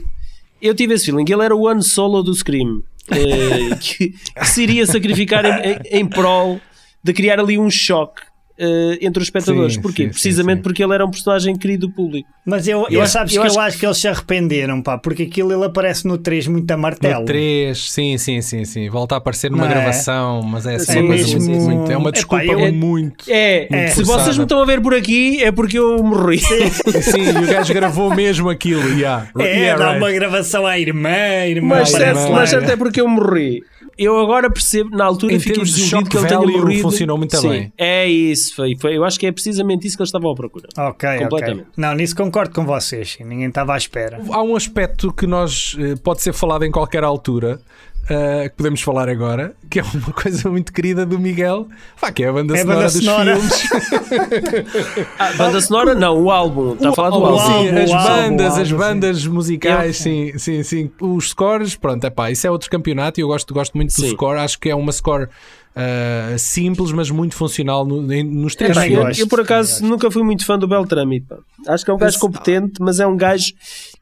Speaker 1: Eu tive esse feeling. Ele era o one solo do Scream eh, que, que se iria sacrificar em, em, em prol de criar ali um choque eh, entre os espectadores.
Speaker 2: Sim,
Speaker 1: Porquê?
Speaker 2: sim,
Speaker 1: Precisamente
Speaker 2: sim, sim.
Speaker 1: porque ele era um personagem querido do público.
Speaker 3: Mas eu,
Speaker 1: Eu
Speaker 3: eu,
Speaker 1: acho-
Speaker 3: sabes
Speaker 1: eu
Speaker 3: que
Speaker 1: acho
Speaker 3: eu
Speaker 1: que-
Speaker 3: acho que eles se arrependeram, pá, porque aquilo ele aparece no 3 muito a martelo.
Speaker 2: No 3, sim, sim, sim, sim. Volta a aparecer numa
Speaker 3: é?
Speaker 2: gravação, mas é assim
Speaker 1: É
Speaker 2: uma coisa
Speaker 1: mesmo-
Speaker 2: muito, muito- É uma
Speaker 3: Epá,
Speaker 2: desculpa
Speaker 3: eu-
Speaker 2: muito.
Speaker 1: É,
Speaker 3: É.
Speaker 1: se vocês me estão a ver por aqui, é porque eu morri.
Speaker 2: Sim, e o gajo gravou mesmo aquilo. Yeah.
Speaker 3: É,
Speaker 2: Yeah,
Speaker 3: dá
Speaker 2: right.
Speaker 3: uma gravação à irmã, a irmã
Speaker 1: Mas, certo, mas até porque eu morri. Eu agora percebo, na altura
Speaker 2: Em
Speaker 1: fiquei
Speaker 2: termos de
Speaker 1: desiludido que ele tenha morrido.
Speaker 2: funcionou muito
Speaker 1: Sim,
Speaker 2: bem.
Speaker 1: É isso, foi, foi. Eu acho que é precisamente isso que eles estavam à procura.
Speaker 3: Ok, ok.
Speaker 1: Completamente.
Speaker 3: Não, nisso concordo com vocês. Ninguém estava à espera.
Speaker 2: Há um aspecto que nós eh, pode ser falado em qualquer altura. Eh, que podemos falar agora, que é uma coisa muito querida do Miguel, Pá, que é a banda
Speaker 3: É
Speaker 2: sonora
Speaker 3: banda
Speaker 2: dos
Speaker 3: sonora.
Speaker 2: filmes.
Speaker 1: Ah, banda sonora? Não, o álbum. Está a falar do
Speaker 2: O
Speaker 1: álbum.
Speaker 2: álbum, sim,
Speaker 3: álbum,
Speaker 2: as bandas, as bandas musicais, sim, sim, sim. Os scores, pronto, é pá, isso é outro campeonato e eu gosto, gosto muito do
Speaker 1: Sim.
Speaker 2: score. Acho que é uma score ah, simples, mas muito funcional no- nos três
Speaker 3: gosto.
Speaker 1: Eu, por acaso, nunca fui muito fã do Beltrami. pá. Acho que é um gajo competente, mas é um gajo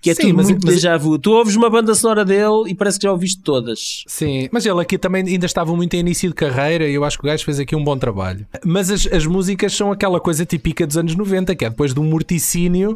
Speaker 1: que é
Speaker 2: Sim,
Speaker 1: tudo
Speaker 2: mas-
Speaker 1: muito
Speaker 2: mas-
Speaker 1: déjà vu. Tu ouves uma banda sonora dele e parece que já ouviste todas.
Speaker 2: Sim, mas ele aqui também ainda estava muito em início de carreira e eu acho que o gajo fez aqui um bom trabalho. Mas as, as músicas são aquela coisa típica dos anos 90, que é depois de um morticínio.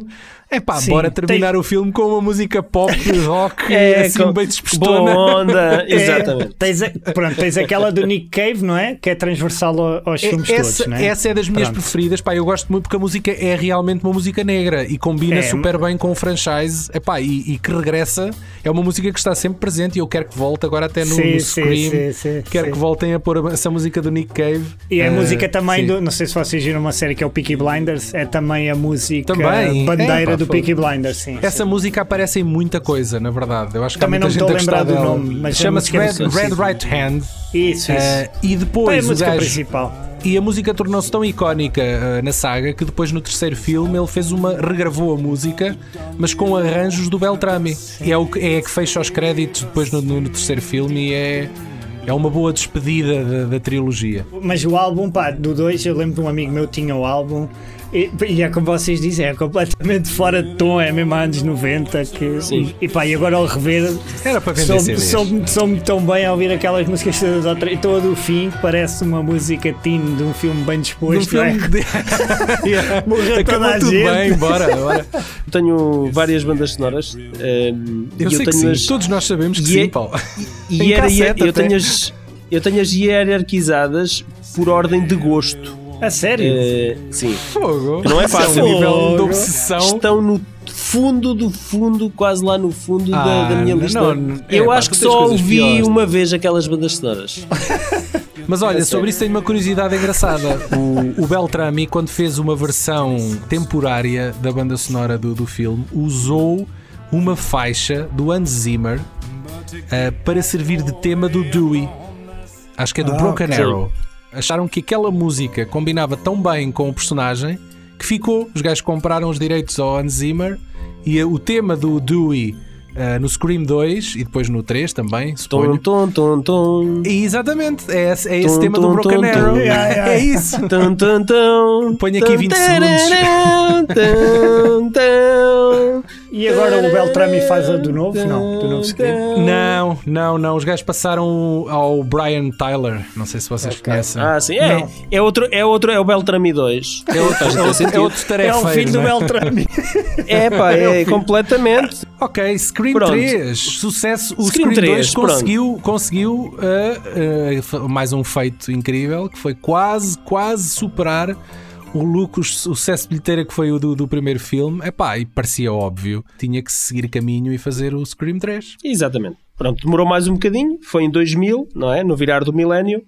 Speaker 2: É pá,
Speaker 3: Sim,
Speaker 2: bora terminar
Speaker 3: tem-
Speaker 2: o filme com uma música pop, rock,
Speaker 1: É,
Speaker 2: assim,
Speaker 1: com-
Speaker 2: bem
Speaker 1: Boa
Speaker 2: despostona.
Speaker 1: onda,
Speaker 3: É,
Speaker 1: exatamente.
Speaker 3: tens, a- pronto, tens aquela do Nick Cave, não é? Que é transversal ao- aos filmes
Speaker 2: essa,
Speaker 3: todos, não é?
Speaker 2: essa é das minhas
Speaker 3: Pronto.
Speaker 2: preferidas, pá, eu gosto muito porque a música é realmente uma música negra e combina
Speaker 3: É.
Speaker 2: super bem com o franchise epá, e, e que regressa. É uma música que está sempre presente e eu quero que volte agora até no,
Speaker 3: Sim,
Speaker 2: no Scream.
Speaker 3: sim, sim,
Speaker 2: quero que voltem a pôr essa música do Nick Cave.
Speaker 3: E a
Speaker 2: Eh,
Speaker 3: música também do. Não sei se vocês viram uma série que é o Peaky Blinders, é também a música
Speaker 2: Também.
Speaker 3: bandeira
Speaker 2: É, pá,
Speaker 3: do
Speaker 2: foi-
Speaker 3: Peaky Blinders, sim.
Speaker 2: Essa música aparece em muita coisa, na verdade. Eu acho que
Speaker 3: Também não estou a
Speaker 2: a
Speaker 3: lembrar do nome, mas a
Speaker 2: Chama-se
Speaker 3: é
Speaker 2: Red, Red. Right Hand.
Speaker 3: Isso, isso.
Speaker 2: Eh, e
Speaker 3: é a
Speaker 2: depois o
Speaker 3: música
Speaker 2: gajo,
Speaker 3: principal.
Speaker 2: E a música tornou-se tão icónica eh, na saga que depois no terceiro filme ele fez uma. regravou a música, mas com arranjos do Beltrami. E é, o que, é que fecha os créditos depois no, no- terceiro filme e é. É uma boa despedida da, da trilogia.
Speaker 3: Mas o álbum, pá, do 2, eu lembro de um amigo meu tinha o álbum. E, e é como vocês dizem, é completamente fora de tom, é mesmo há anos 90. Que,
Speaker 1: Sim.
Speaker 3: E, pá, e agora ao rever,
Speaker 2: Era para vender
Speaker 3: soube-
Speaker 2: CDs.
Speaker 3: soube- soube-me tão bem a ouvir aquelas músicas todas outra e todo o fim, que parece uma música teen de um filme bem disposto. é?
Speaker 2: filme de... Yeah.
Speaker 3: Morreu toda
Speaker 2: Acabou
Speaker 3: a
Speaker 2: tudo
Speaker 3: gente.
Speaker 2: bem, bora, bora.
Speaker 1: Tenho várias bandas sonoras. ehm,
Speaker 2: Eu
Speaker 1: e
Speaker 2: sei que
Speaker 1: tenho
Speaker 2: sim,
Speaker 1: as-
Speaker 2: todos nós sabemos que
Speaker 1: E é-
Speaker 2: sim, Paulo.
Speaker 1: E
Speaker 2: Em
Speaker 1: era,
Speaker 2: cassete
Speaker 1: eu, tenho as, eu tenho as hierarquizadas por ordem de gosto.
Speaker 3: A sério?
Speaker 1: Eh, sim.
Speaker 2: Fogo.
Speaker 1: Não é fácil.
Speaker 2: nível de obsessão.
Speaker 1: Estão no fundo do fundo, quase lá no fundo da,
Speaker 2: Ah,
Speaker 1: da minha
Speaker 2: não,
Speaker 1: lista.
Speaker 2: não,
Speaker 1: eu
Speaker 2: é,
Speaker 1: acho que só ouvi
Speaker 2: piores.
Speaker 1: uma vez aquelas bandas sonoras.
Speaker 2: Mas olha, sobre isso tenho uma curiosidade engraçada. O, o Beltrami, quando fez uma versão temporária da banda sonora do, do filme, usou uma faixa do Hans Zimmer eh, para servir de tema do Dewey. Acho que é do
Speaker 3: Ah,
Speaker 2: Broken
Speaker 3: ok.
Speaker 2: Arrow. Acharam que aquela música combinava tão bem com o personagem que ficou. Os gajos compraram os direitos ao Hans Zimmer e o tema do Dewey eh, no Scream 2 e depois no 3 também, suponho.
Speaker 1: Tom, tom, tom, tom.
Speaker 2: E Exatamente, é esse, é esse
Speaker 1: Tum,
Speaker 2: tema
Speaker 1: tum,
Speaker 2: do Broken. Arrow.
Speaker 3: Yeah.
Speaker 2: É isso.
Speaker 1: Tum, tum, tum.
Speaker 2: Ponho aqui 20
Speaker 1: Tum, tum, tum.
Speaker 3: E agora o Beltrami faz a do novo? Não, do novo Scream.
Speaker 2: Não, não, não. Os gajos passaram ao Brian Tyler. Não sei se vocês conhecem.
Speaker 1: Ah, sim, é.
Speaker 3: Não.
Speaker 1: É outro, é outro, é o Beltrami 2.
Speaker 2: é, outro,
Speaker 1: Faz
Speaker 2: é, outro, é outro
Speaker 3: É o filho do
Speaker 2: não é?
Speaker 3: Beltrami.
Speaker 1: É pá, é completamente.
Speaker 2: Ok, Scream
Speaker 1: Pronto.
Speaker 2: 3, sucesso. O
Speaker 1: Scream
Speaker 2: Scream, 2
Speaker 1: 3, pronto.
Speaker 2: conseguiu, conseguiu uh, uh, mais um feito incrível que foi quase, quase superar o lucro, o sucesso bilheteiro que foi o do, do primeiro filme. Epá, e parecia óbvio. Tinha que seguir caminho e fazer o Scream 3.
Speaker 1: Exatamente. Pronto, demorou mais um bocadinho, foi em 2000, não é? No virar do milénio.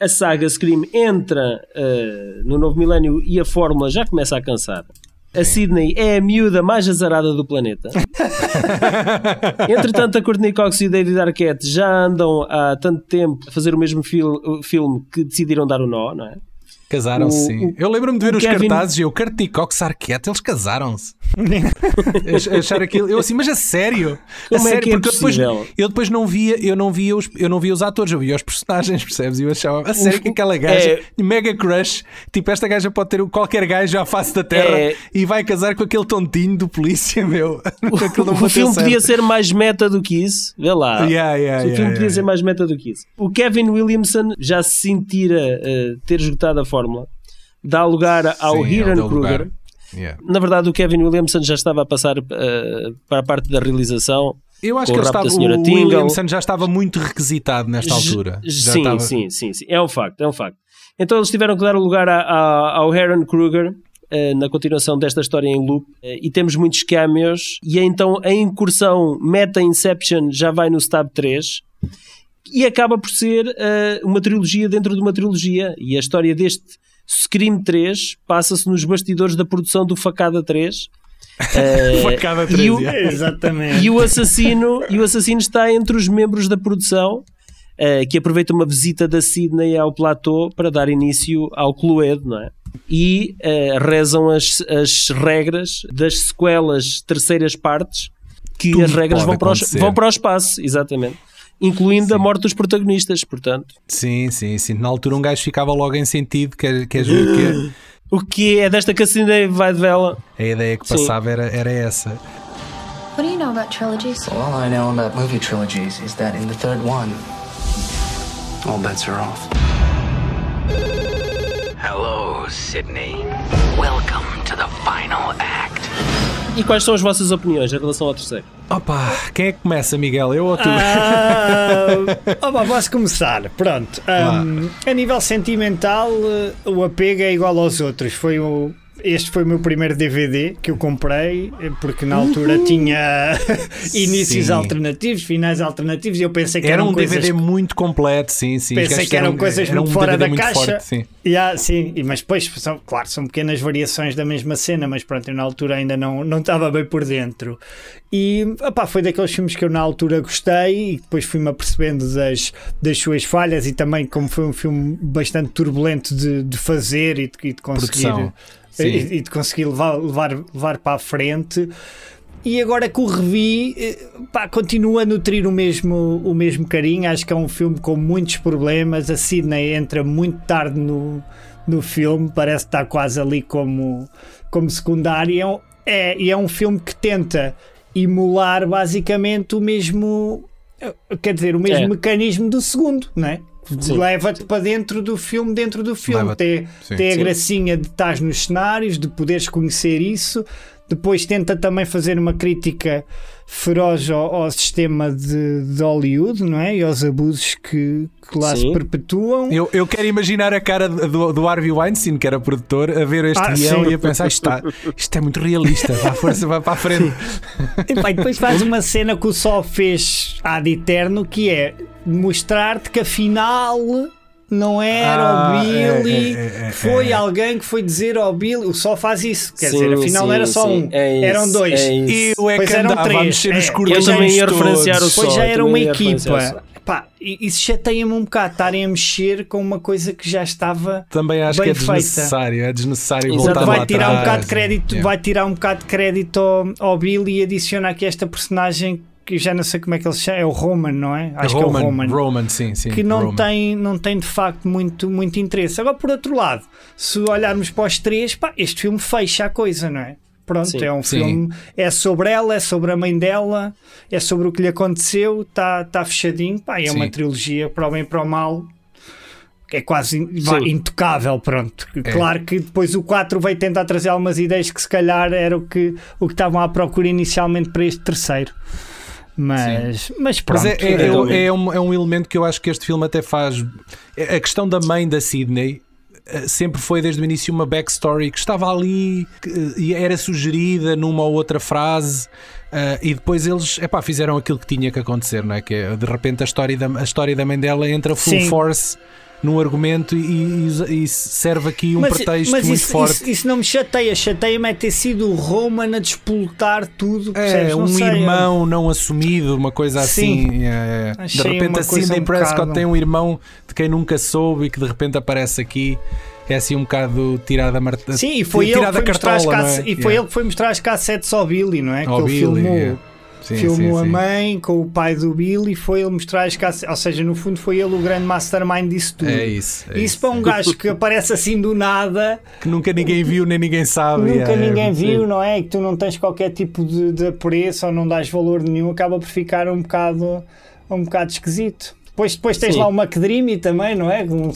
Speaker 1: A saga Scream entra eh, no novo milénio e a fórmula já começa a cansar. A Sydney é a miúda mais azarada do planeta. Entretanto, a Courtney Cox e o David Arquette já andam há tanto tempo a fazer o mesmo fil- filme que decidiram dar o nó, não é?
Speaker 2: Casaram-se,
Speaker 1: O-
Speaker 2: sim.
Speaker 1: o-
Speaker 2: Eu lembro-me de ver
Speaker 1: o
Speaker 2: os
Speaker 1: Kevin-
Speaker 2: cartazes e eu, Courtney Cox, Arquette, eles casaram-se. Ach- Achar aquilo, eu assim, mas a sério? A
Speaker 1: Como é
Speaker 2: sério?
Speaker 1: que é
Speaker 2: Porque eu depois,
Speaker 1: possível?
Speaker 2: eu depois não via, eu não via os, eu não via os atores, eu via os personagens, percebes? E eu achava, a sério que aquela gaja,
Speaker 1: É-
Speaker 2: mega crush, tipo, esta gaja pode ter qualquer gajo à face da terra
Speaker 1: É-
Speaker 2: e vai casar com aquele tontinho do polícia, meu.
Speaker 1: O
Speaker 2: bateu
Speaker 1: filme
Speaker 2: certo.
Speaker 1: podia ser mais meta do que isso. Vê lá.
Speaker 2: Yeah, yeah,
Speaker 1: o filme
Speaker 2: yeah,
Speaker 1: podia
Speaker 2: yeah.
Speaker 1: ser mais meta do que isso. O Kevin Williamson já se sentira eh, ter esgotado a fórmula. Dá lugar ao
Speaker 2: Sim,
Speaker 1: Hiran. Kruger.
Speaker 2: Yeah.
Speaker 1: Na verdade, o Kevin Williamson já estava a passar eh, para a parte da realização.
Speaker 2: Eu acho que ele estava,
Speaker 1: da senhora
Speaker 2: o
Speaker 1: Tingle.
Speaker 2: Williamson já estava muito requisitado nesta altura. Já
Speaker 1: Sim,
Speaker 2: estava-
Speaker 1: sim, sim, sim. É um facto, é um facto. Então eles tiveram que dar o lugar a- a- ao Heron Kruger eh, na continuação desta história em loop eh, e temos muitos cameos e então a incursão Meta Inception já vai no Stab 3 e acaba por ser uh, uma trilogia dentro de uma trilogia. E a história deste Scream 3 passa-se nos bastidores da produção do Facada 3. Uh,
Speaker 2: Facada 3,
Speaker 1: e o,
Speaker 2: yeah.
Speaker 3: Exatamente.
Speaker 1: e o assassino e o assassino está entre os membros da produção uh, que aproveita uma visita da Sydney ao platô para dar início ao Cluedo, não é? E uh, rezam as, as regras das sequelas terceiras partes que
Speaker 2: Tudo
Speaker 1: as regras vão para, o, vão para o espaço, exatamente. Incluindo a morte dos protagonistas, portanto.
Speaker 2: Sim, sim, sim. Na altura um gajo ficava logo em sentido, queres, ver que
Speaker 1: O que é desta Cassina vai de vela?
Speaker 2: a ideia que
Speaker 1: Sim.
Speaker 2: passava era, era essa.
Speaker 9: What do you know about trilogies?
Speaker 10: All I know about movie trilogies is that in the third one, all bets are off.
Speaker 4: Hello, Sydney. Welcome to the final act.
Speaker 1: E quais são as vossas opiniões em relação ao terceiro?
Speaker 2: Opa, quem é que começa, Miguel? Eu ou tu?
Speaker 3: Ah, opa, posso começar. Pronto. Um, a nível sentimental, eh, o apego é igual aos outros. Foi o, este foi o meu primeiro DVD que eu comprei, eh, porque na altura tinha inícios
Speaker 2: Sim.
Speaker 3: alternativos, finais alternativos, e eu pensei que
Speaker 2: Era
Speaker 3: eram
Speaker 2: um
Speaker 3: coisas
Speaker 2: DVD muito completo, sim, sim.
Speaker 3: Pensei que eram coisas
Speaker 2: era um
Speaker 3: muito fora
Speaker 2: DVD
Speaker 3: da
Speaker 2: muito
Speaker 3: caixa.
Speaker 2: forte, sim.
Speaker 3: Yeah, sim, e- mas depois, são, claro, são pequenas variações da mesma cena, mas pronto, eu na altura ainda não, não estava bem por dentro. E opá, foi daqueles filmes que eu na altura gostei e depois fui-me apercebendo das, das suas falhas e também como foi um filme bastante turbulento de, de fazer e de, e de conseguir,
Speaker 2: Produção, sim.
Speaker 3: e, e de conseguir levar, levar, levar para a frente. E agora que o revi, eh, pá, continua a nutrir o mesmo, o mesmo carinho. Acho que é um filme com muitos problemas. A Sidney entra muito tarde no, no filme, parece estar quase ali como, como secundário. E é um- É, e é um filme que tenta emular basicamente o mesmo, eh, quer dizer, o mesmo
Speaker 1: É.
Speaker 3: mecanismo do segundo, não é? Leva-te para dentro do filme, dentro do filme. Tem, tem a gracinha de estar nos cenários, de poderes conhecer isso. Depois tenta também fazer uma crítica feroz ao, ao sistema de, de Hollywood, não é? E aos abusos que, que lá se
Speaker 1: Sim.
Speaker 3: perpetuam.
Speaker 2: Eu, eu quero imaginar a cara do, do Harvey Weinstein, que era produtor, a ver este
Speaker 3: Ah,
Speaker 2: guião
Speaker 3: sim.
Speaker 2: e a pensar: isto, está, isto é muito realista, vá, força, vai para a frente.
Speaker 3: E, pá, e depois faz uma cena que o Sol fez ad eterno, que é mostrar-te que afinal não era
Speaker 2: Ah,
Speaker 3: o Billy,
Speaker 2: é, é, é,
Speaker 3: foi
Speaker 2: é.
Speaker 3: alguém que foi dizer ao Billy. O Sol faz isso, quer
Speaker 1: Sim,
Speaker 3: dizer, afinal não
Speaker 1: sim,
Speaker 3: era só
Speaker 1: sim.
Speaker 3: um,
Speaker 1: É isso,
Speaker 3: eram dois.
Speaker 1: é isso.
Speaker 2: Eu é
Speaker 3: Pois
Speaker 2: que
Speaker 3: eram
Speaker 2: andava a
Speaker 3: três,
Speaker 2: mexer
Speaker 3: é.
Speaker 2: cordões
Speaker 1: Eu também ia referenciar o
Speaker 3: Depois
Speaker 1: Sol,
Speaker 3: já era uma
Speaker 1: o
Speaker 3: equipa. Pá, e isso chateia-me um bocado, estarem a mexer com uma coisa que já estava.
Speaker 2: Também acho
Speaker 3: Bem
Speaker 2: que é
Speaker 3: feita.
Speaker 2: desnecessário, é desnecessário
Speaker 1: Exato.
Speaker 2: voltar
Speaker 3: Vai
Speaker 2: lá
Speaker 3: tirar um
Speaker 2: atrás.
Speaker 3: bocado de crédito,
Speaker 2: Yeah.
Speaker 3: vai tirar um bocado de crédito ao, ao Billy e adiciona aqui esta personagem que já não sei como é que ele se chama, é o Roman, não é? Acho que é o
Speaker 2: Roman,
Speaker 3: Roman.
Speaker 2: Roman, sim, sim.
Speaker 3: que não
Speaker 2: Roman.
Speaker 3: tem, não tem de facto muito, muito interesse. Agora, por outro lado, se olharmos para os três, pá, este filme fecha a coisa, não é? Pronto,
Speaker 1: Sim.
Speaker 3: é um
Speaker 2: Sim.
Speaker 3: filme, é sobre ela, é sobre a mãe dela, é sobre o que lhe aconteceu, está tá fechadinho, pá, e é uma
Speaker 2: Sim.
Speaker 3: trilogia para o bem e para o mal. que É quase in-
Speaker 1: Sim.
Speaker 3: intocável, pronto. Claro que depois o 4 veio tentar trazer algumas ideias que se calhar era o que, o que estavam à procura inicialmente para este terceiro. Mas, mas pronto.
Speaker 2: Mas é, é-
Speaker 3: é-
Speaker 2: é- é um, é um elemento que eu acho que este filme até faz. A questão da mãe da Sydney eh, sempre foi desde o início uma backstory que estava ali eh, e era sugerida numa ou outra frase. eh, e depois eles epá, fizeram aquilo que tinha que acontecer, não é? Que é, de repente a história da, a história da mãe dela entra full
Speaker 3: Sim.
Speaker 2: force num argumento e, e- e serve aqui um
Speaker 3: mas,
Speaker 2: pretexto
Speaker 3: mas
Speaker 2: muito
Speaker 3: isso,
Speaker 2: forte.
Speaker 3: Isso, isso não me chateia. Chateia-me é ter sido o Roman a despoltar tudo.
Speaker 2: É, um
Speaker 3: sei,
Speaker 2: irmão não assumido, uma coisa
Speaker 3: Sim.
Speaker 2: assim. é. de repente a Cindy
Speaker 3: um
Speaker 2: Prescott tem um irmão de quem nunca soube e que de repente aparece aqui. É assim um bocado tirada a marta.
Speaker 3: Sim, e foi, ele que
Speaker 2: tirada
Speaker 3: foi,
Speaker 2: a
Speaker 3: mostrar as
Speaker 2: cartola, é?
Speaker 3: e foi
Speaker 2: Yeah.
Speaker 3: ele que foi mostrar as cassetes ao Billy, não é?
Speaker 2: Ao
Speaker 3: que ele
Speaker 2: Billy,
Speaker 3: filmou,
Speaker 2: yeah. Sim,
Speaker 3: filmou
Speaker 2: sim,
Speaker 3: a
Speaker 2: sim.
Speaker 3: mãe com o pai do Billy e foi ele mostrar as cassetes. Ou seja, no fundo foi ele o grande mastermind disso tudo.
Speaker 2: É isso. é
Speaker 3: Isso para um gajo que aparece assim do nada,
Speaker 2: Que nunca ninguém viu nem ninguém sabe.
Speaker 3: nunca
Speaker 2: yeah,
Speaker 3: ninguém
Speaker 2: é,
Speaker 3: viu, não é? E que tu não tens qualquer tipo de, de apreço ou não dás valor nenhum, acaba por ficar um bocado, um bocado esquisito. Depois, depois tens
Speaker 1: Sim.
Speaker 3: lá o McDreamy também, não é? Um-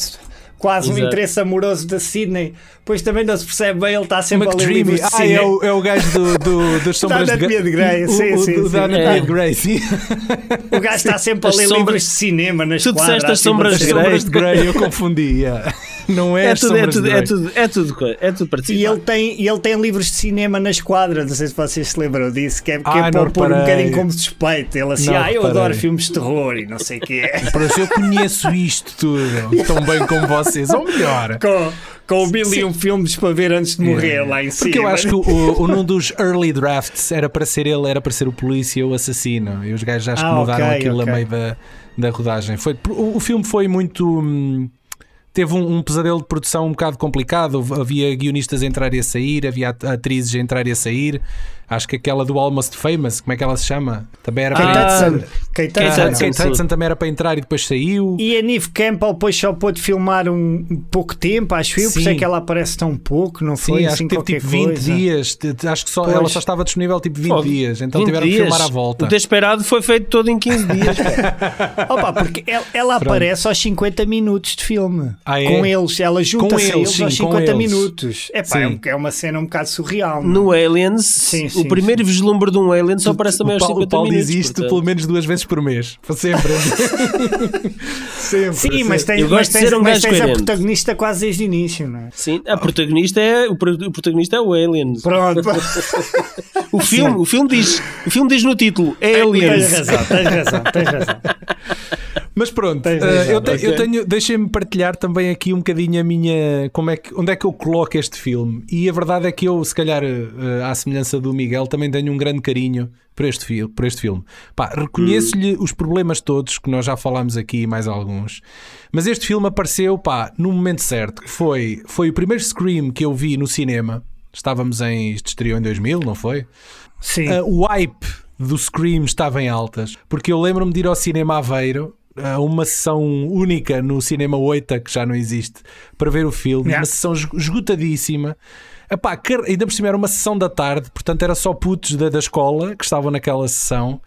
Speaker 3: quase um
Speaker 1: Exato.
Speaker 3: interesse amoroso da Sydney. Depois também não se percebe bem, ele está sempre a ler
Speaker 2: McDreamy.
Speaker 3: livros de
Speaker 2: Ah,
Speaker 3: cine.
Speaker 2: é o, é o gajo do, do, das sombras
Speaker 3: Da Anatomia de Grey,
Speaker 2: o-
Speaker 3: sim,
Speaker 2: o-
Speaker 3: sim,
Speaker 2: o
Speaker 3: sim.
Speaker 2: Da Anatomia
Speaker 1: É.
Speaker 2: de Grey, sim.
Speaker 3: O gajo está sempre a ler
Speaker 1: sombras-
Speaker 3: livros de cinema nas
Speaker 1: Tu disseste
Speaker 3: quadras,
Speaker 1: as
Speaker 3: assim,
Speaker 1: sombras
Speaker 2: As
Speaker 1: de Grey.
Speaker 2: sombras de Grey, eu confundi. yeah. Não é,
Speaker 1: É
Speaker 2: as
Speaker 1: tudo, é
Speaker 2: sombras
Speaker 1: tudo, é tudo, é tudo, é tudo
Speaker 3: E
Speaker 1: participar.
Speaker 3: ele tem, e ele tem livros de cinema na esquadra, não sei se vocês se lembram disso, que é, que
Speaker 2: Ah,
Speaker 3: é
Speaker 2: não
Speaker 3: para pôr um bocadinho como suspeito. Ele assim,
Speaker 2: Não
Speaker 3: ah, eu
Speaker 2: reparei.
Speaker 3: adoro filmes de terror e não sei o que é.
Speaker 2: Mas eu conheço isto tudo tão bem como vocês, ou melhor.
Speaker 3: com, com mil e um filmes para ver antes de morrer lá em cima.
Speaker 2: Porque eu acho que o, o, num dos early drafts era para ser ele, era para ser o polícia ou o assassino. E os gajos acho que
Speaker 3: Ah,
Speaker 2: mudaram
Speaker 3: ok,
Speaker 2: aquilo
Speaker 3: ok.
Speaker 2: a meio da, da rodagem. Foi, o, o filme foi muito. hum, Teve um, um pesadelo de produção um bocado complicado. Havia guionistas a entrar e a sair, havia at- atrizes a entrar e a sair. Acho que aquela do Almost Famous, como é que ela se chama? Também era
Speaker 3: Kate
Speaker 2: para
Speaker 1: Ah,
Speaker 3: Hudson. Kate
Speaker 1: Kate
Speaker 3: Hudson.
Speaker 1: Hudson.
Speaker 2: Kate. Hudson também era para entrar e depois saiu.
Speaker 3: E a Neve Campbell depois só pôde filmar um, pouco tempo, acho eu, por isso é
Speaker 2: Sim.
Speaker 3: que ela aparece tão pouco, não foi?
Speaker 2: Sim, acho
Speaker 3: assim,
Speaker 2: que teve tipo 20
Speaker 3: coisa.
Speaker 2: dias. Acho que só,
Speaker 3: Pois.
Speaker 2: ela só estava disponível tipo 20
Speaker 1: Fogo.
Speaker 2: dias. Então
Speaker 1: 20
Speaker 2: tiveram que
Speaker 1: dias.
Speaker 2: filmar à volta.
Speaker 1: O Desperado foi feito todo em 15 dias.
Speaker 3: Opa, porque ela, ela aparece aos 50 minutos de filme.
Speaker 2: Ah, é?
Speaker 3: Com eles, ela junta-se a
Speaker 2: eles,
Speaker 3: eles
Speaker 2: sim,
Speaker 3: aos
Speaker 2: com
Speaker 3: 50
Speaker 2: eles.
Speaker 3: minutos. É pá, é,
Speaker 2: Sim.
Speaker 3: é uma cena um bocado surreal. não é?
Speaker 1: no Aliens,
Speaker 3: Sim,
Speaker 1: o
Speaker 3: sim,
Speaker 1: primeiro vislumbre de um Alien só aparece também
Speaker 2: o
Speaker 1: aos
Speaker 2: Paulo,
Speaker 1: 50
Speaker 2: o Paulo
Speaker 1: minutos.
Speaker 2: diz isto
Speaker 1: portanto.
Speaker 2: pelo menos duas vezes por mês. Para sempre. sempre.
Speaker 3: Sim, mas tens,
Speaker 1: Eu gosto
Speaker 3: mas
Speaker 1: de
Speaker 3: tens,
Speaker 1: ser um
Speaker 3: mas tens a protagonista quase desde o início, não é?
Speaker 1: Sim, a protagonista é, o, pro- o protagonista é o Alien.
Speaker 3: Pronto.
Speaker 1: O filme, o filme diz, o filme diz no título
Speaker 3: tens
Speaker 1: Aliens.
Speaker 3: razão, tens razão, tens razão.
Speaker 2: Mas pronto,
Speaker 3: razão,
Speaker 2: eu, te- eu tenho, deixem-me partilhar também aqui um bocadinho a minha. Como é que, onde é que eu coloco este filme? E a verdade é que eu, se calhar, eh, à semelhança do Miguel, também tenho um grande carinho por este, fi por este filme. Pá, reconheço-lhe os problemas todos que nós já falámos aqui e mais alguns, mas este filme apareceu pá, no momento certo. Foi, foi o primeiro Scream que eu vi no cinema. Estávamos em. Isto estreou em 2000, não foi?
Speaker 3: Sim.
Speaker 2: Uh, o hype do Scream estava em altas, porque eu lembro-me de ir ao cinema Aveiro uma sessão única no Cinema 8, que já não existe, para ver o filme,
Speaker 3: Yeah.
Speaker 2: uma sessão esgo- esgotadíssima. Epá, ainda por cima era uma sessão da tarde, portanto era só putos da, da escola que estavam naquela sessão.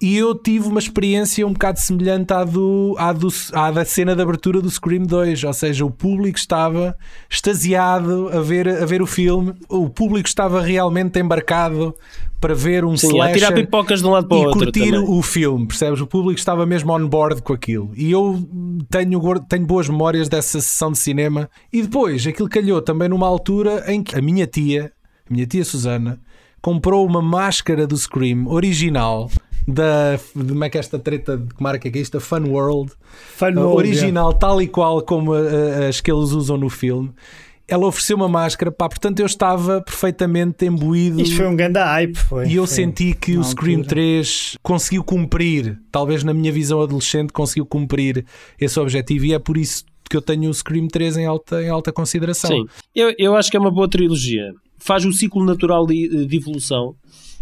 Speaker 2: E eu tive uma experiência um bocado semelhante à, do, à, do, à da cena de abertura do Scream 2, ou seja, o público estava extasiado a ver, a ver o filme, o público estava realmente embarcado para ver um
Speaker 1: Sim,
Speaker 2: slasher
Speaker 1: tirar pipocas de um lado para o
Speaker 2: e
Speaker 1: outro
Speaker 2: curtir
Speaker 1: também.
Speaker 2: o filme, percebes? O público estava mesmo on board com aquilo. E eu tenho, tenho boas memórias dessa sessão de cinema. E depois, aquilo calhou também numa altura em que a minha tia, a minha tia Susana, comprou uma máscara do Scream original da. De como é que é esta treta de que marca que é isto? A Fun World.
Speaker 3: Fun World,
Speaker 2: original, tal e qual como uh, as que eles usam no filme. Ela ofereceu uma máscara, pá, portanto eu estava perfeitamente imbuído.
Speaker 3: Isto foi um grande hype, foi.
Speaker 2: E eu
Speaker 3: foi.
Speaker 2: senti que
Speaker 3: na
Speaker 2: o Scream
Speaker 3: altura.
Speaker 2: 3 conseguiu cumprir, talvez na minha visão adolescente, conseguiu cumprir esse objetivo e é por isso que eu tenho o Scream 3 em alta, em alta consideração.
Speaker 1: Sim, eu, eu acho que é uma boa trilogia. Faz o ciclo natural de, de evolução.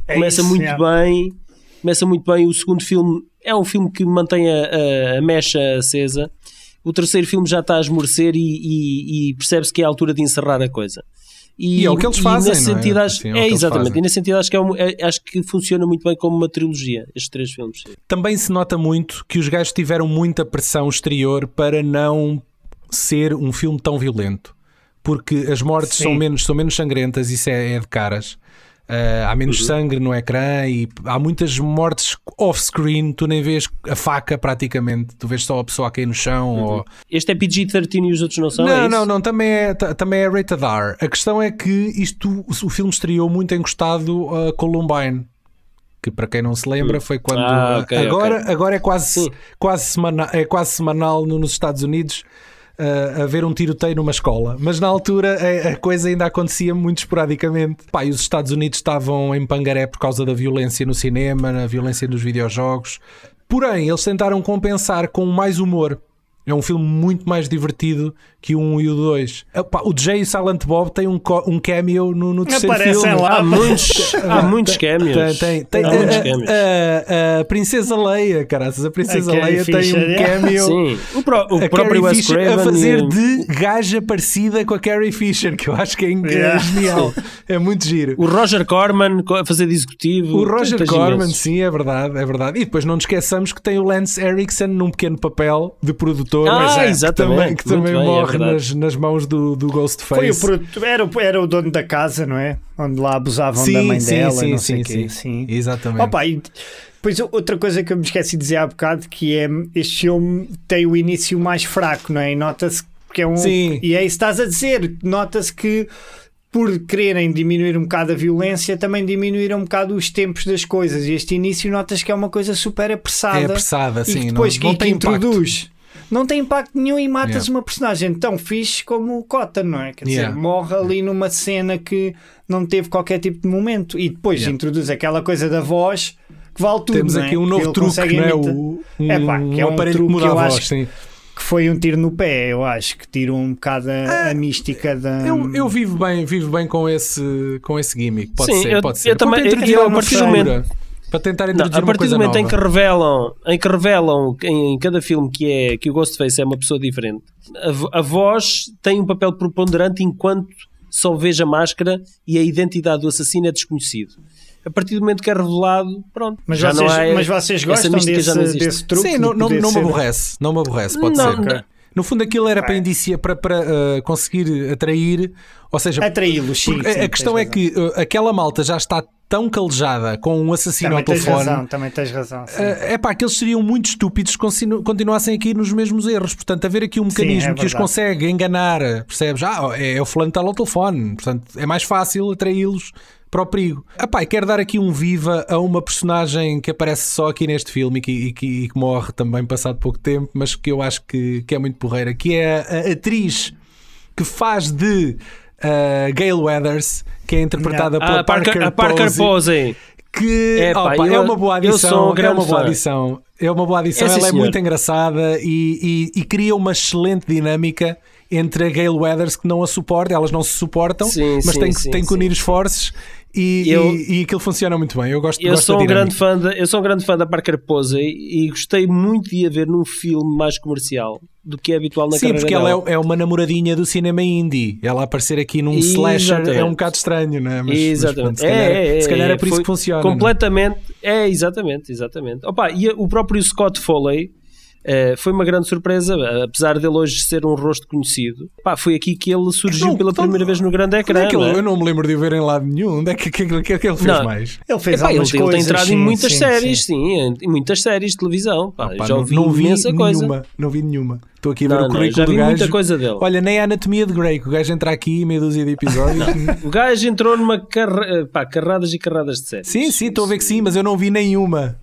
Speaker 3: É
Speaker 1: começa
Speaker 3: isso,
Speaker 1: muito
Speaker 3: é.
Speaker 1: bem. Começa muito bem. O segundo filme é um filme que mantém a, a, a mecha acesa. O terceiro filme já está a esmorecer e, e- e percebe-se que é a altura de encerrar a coisa.
Speaker 2: E é o que eles fazem,
Speaker 1: nesse
Speaker 2: é?
Speaker 1: sentido, acho,
Speaker 2: Assim, é
Speaker 1: é, exatamente. E nesse sentido, acho que, é um- é- acho que funciona muito bem como uma trilogia, estes três filmes.
Speaker 2: Também se nota muito que os gajos tiveram muita pressão exterior para não ser um filme tão violento. Porque as mortes
Speaker 3: Sim.
Speaker 2: são menos, são menos sangrentas, isso é, é de caras. Uh, há menos sangue no ecrã e há muitas mortes off-screen. Tu nem vês a faca praticamente, tu vês só a pessoa a cair no chão. Ou...
Speaker 1: Este é PG-13 e os outros não são? é
Speaker 2: Não,
Speaker 1: isso?
Speaker 2: não, não, também é, ta- também é rated R. A questão é que isto, o filme estreou muito encostado a Columbine. Que para quem não se lembra foi quando
Speaker 1: Ah, ok,
Speaker 2: agora, agora é quase,
Speaker 1: Sim.
Speaker 2: quase, semana, é quase semanal no- nos Estados Unidos uh, haver um tiroteio numa escola. Mas na altura a, a coisa ainda acontecia muito esporadicamente. Pá, e os Estados Unidos estavam em pangaré por causa da violência no cinema, na violência nos videojogos. Porém, eles tentaram compensar com mais humor. É um filme muito mais divertido que o 1 e o 2. Epá, O Jay e o Silent Bob têm um, um cameo no, no terceiro
Speaker 3: Aparecem
Speaker 2: filme.
Speaker 3: lá.
Speaker 1: Há muitos, há muitos cameos.
Speaker 2: Tem, tem, tem.
Speaker 1: Há
Speaker 2: A,
Speaker 1: muitos
Speaker 2: a-
Speaker 1: cameos.
Speaker 2: a- a Princesa Leia, caraças, a Princesa
Speaker 3: A
Speaker 2: Leia tem
Speaker 3: Fisher,
Speaker 2: um
Speaker 3: é.
Speaker 2: cameo.
Speaker 1: Sim, o, pró- o
Speaker 2: a
Speaker 1: próprio
Speaker 2: Carrie Fisher
Speaker 1: Craven
Speaker 2: a fazer
Speaker 1: e-
Speaker 2: de gaja parecida com a Carrie Fisher, que eu acho que é, é
Speaker 3: Yeah.
Speaker 2: genial. É muito giro.
Speaker 1: o Roger Corman co- a fazer de executivo.
Speaker 2: O Roger Corman, sim, é verdade, é verdade. E depois não nos esqueçamos que tem o Lance Erickson num pequeno papel de produtor.
Speaker 1: Ah,
Speaker 2: Mas é,
Speaker 1: exatamente.
Speaker 2: Que também, que também
Speaker 1: bem, é
Speaker 2: morre nas, nas mãos do, do Ghostface.
Speaker 3: Foi o produto, era, o- era o dono da casa, não é? Onde lá abusavam da mãe dela, não sei o quê. Sim.
Speaker 2: Exatamente.
Speaker 3: Opa, e depois outra coisa que eu me esqueci de dizer há bocado que é este filme tem o início mais fraco, não é? E nota-se Porque é um,
Speaker 2: Sim.
Speaker 3: E é isso que estás a dizer. Nota-se que por quererem diminuir um bocado a violência, também diminuíram um bocado os tempos das coisas. E este início notas que é uma coisa super apressada.
Speaker 2: É apressada, sim,
Speaker 3: que depois
Speaker 2: não-
Speaker 3: que,
Speaker 2: não
Speaker 3: que
Speaker 2: tem impacto.
Speaker 3: Não tem impacto nenhum e matas
Speaker 2: Yeah.
Speaker 3: uma personagem tão fixe como o Cotton, não é? Quer dizer,
Speaker 2: Yeah.
Speaker 3: morre ali numa cena que não teve qualquer tipo de momento e depois
Speaker 2: Yeah.
Speaker 3: introduz aquela coisa da voz que vale tudo.
Speaker 2: Temos
Speaker 3: é?
Speaker 2: aqui um novo truque, não é? O, um,
Speaker 3: Epá, que é
Speaker 2: um
Speaker 3: um
Speaker 2: aparelho que muda
Speaker 3: que
Speaker 2: a
Speaker 3: eu
Speaker 2: voz.
Speaker 3: acho
Speaker 2: sim.
Speaker 3: que foi um tiro no pé, eu acho, que tirou um bocado a, a mística da.
Speaker 2: Eu, eu vivo bem, vivo bem com esse, com esse gimmick. Pode
Speaker 1: Sim,
Speaker 2: ser,
Speaker 1: eu-
Speaker 2: pode
Speaker 1: eu
Speaker 2: ser.
Speaker 1: também-
Speaker 2: Para introduzir
Speaker 1: eu, a
Speaker 2: uma
Speaker 1: partir do
Speaker 2: Para tentar
Speaker 1: Não,
Speaker 2: introduzir
Speaker 1: a
Speaker 2: uma
Speaker 1: partir
Speaker 2: coisa
Speaker 1: do momento
Speaker 2: nova.
Speaker 1: em que revelam, em que revelam em, em cada filme que é que o Ghostface é uma pessoa diferente, a, a voz tem um papel preponderante enquanto só veja a máscara e a identidade do assassino é desconhecido. A partir do momento que é revelado, pronto.
Speaker 3: Mas
Speaker 1: já
Speaker 3: vocês,
Speaker 1: não é,
Speaker 3: mas vocês gostam desse,
Speaker 1: não
Speaker 3: desse truque?
Speaker 2: Sim,
Speaker 3: de
Speaker 2: não, não, não me
Speaker 3: ser-
Speaker 2: aborrece. Não me aborrece, pode
Speaker 1: Não,
Speaker 2: ser.
Speaker 1: não.
Speaker 2: No fundo, aquilo era para indicia para, para uh, conseguir atrair, ou seja,
Speaker 3: Atraí-los,
Speaker 2: a- a questão é que uh, aquela malta já está tão calejada com um assassino
Speaker 3: Também
Speaker 2: ao
Speaker 3: tens
Speaker 2: telefone.
Speaker 3: razão, também tens razão. sim.
Speaker 2: É pá, que eles seriam muito estúpidos se continu- continuassem a cair nos mesmos erros. Portanto, haver aqui um mecanismo
Speaker 3: é
Speaker 2: que os consegue enganar, percebes? Ah, é, é o fulano que está ao telefone. Portanto, é mais fácil atraí-los para o perigo. Epá, quero dar aqui um viva a uma personagem que aparece só aqui neste filme e que, e que- e que morre também passado pouco tempo, mas que eu acho que, que é muito porreira, que é a, a atriz que faz de uh, Gail Weathers, que é interpretada
Speaker 1: Ah,
Speaker 2: pela
Speaker 1: a Parker,
Speaker 2: Parker, Posey
Speaker 1: Posey.
Speaker 2: que
Speaker 1: Epá,
Speaker 2: opa, é
Speaker 1: eu-
Speaker 2: uma boa
Speaker 1: eu
Speaker 2: adição. é uma boa
Speaker 1: fã.
Speaker 2: adição. É uma boa adição.
Speaker 1: É,
Speaker 2: Ela é muito engraçada e, e- e cria uma excelente dinâmica entre a Gail Weathers que não a suporta, elas não se suportam,
Speaker 1: Sim,
Speaker 2: mas
Speaker 1: sim,
Speaker 2: têm, que-
Speaker 1: sim,
Speaker 2: têm que unir esforços e,
Speaker 1: Eu-
Speaker 2: e, e aquilo funciona muito bem. Eu gosto,
Speaker 1: Eu
Speaker 2: gosto
Speaker 1: sou, um grande fã da, eu sou um grande fã da Parker Posey e gostei muito de a ver num filme mais comercial do que é habitual na
Speaker 2: Sim,
Speaker 1: carreira
Speaker 2: porque ela
Speaker 1: dela.
Speaker 2: é, é uma namoradinha do cinema indie. Ela aparecer aqui num slasher é
Speaker 1: Exatamente.
Speaker 2: um bocado estranho, não é? Mas, mas
Speaker 1: exatamente.
Speaker 2: pronto, se, calhar,
Speaker 1: é, é,
Speaker 2: se calhar é
Speaker 1: é,
Speaker 2: por isso que funciona. é?
Speaker 1: Completamente. É, exatamente, exatamente. Opa, e o próprio Scott Foley eh, foi uma grande surpresa, apesar dele hoje ser um rosto conhecido. Pá, foi aqui que ele surgiu
Speaker 2: Não,
Speaker 1: pela
Speaker 2: então,
Speaker 1: primeira vez no grande
Speaker 2: Onde
Speaker 1: ecrã.
Speaker 2: é que ele-
Speaker 1: não é?
Speaker 2: Eu não me lembro de o ver em lado nenhum. Onde é que, que, que, que, que ele fez
Speaker 1: Não.
Speaker 2: mais?
Speaker 3: Ele fez
Speaker 1: Epá, ele, ele tem
Speaker 3: coisas,
Speaker 1: entrado
Speaker 3: sim,
Speaker 1: em muitas
Speaker 3: sim,
Speaker 1: séries,
Speaker 3: sim.
Speaker 1: sim, em, muitas séries de televisão. Pá,
Speaker 2: Pá,
Speaker 1: já
Speaker 2: não,
Speaker 1: ouvi
Speaker 2: não vi
Speaker 1: imensa coisa.
Speaker 2: nenhuma. Não vi nenhuma. Estou aqui a ver
Speaker 1: Não,
Speaker 2: o
Speaker 1: não,
Speaker 2: currículo
Speaker 1: já vi
Speaker 2: do gajo.
Speaker 1: muita coisa dele.
Speaker 2: Olha, nem a anatomia de Grey, que o gajo entra aqui meia dúzia de episódios.
Speaker 1: O gajo entrou numa carra... pá, carradas e carradas de séries.
Speaker 2: sim, sim, estou a ver que sim, mas eu não vi nenhuma.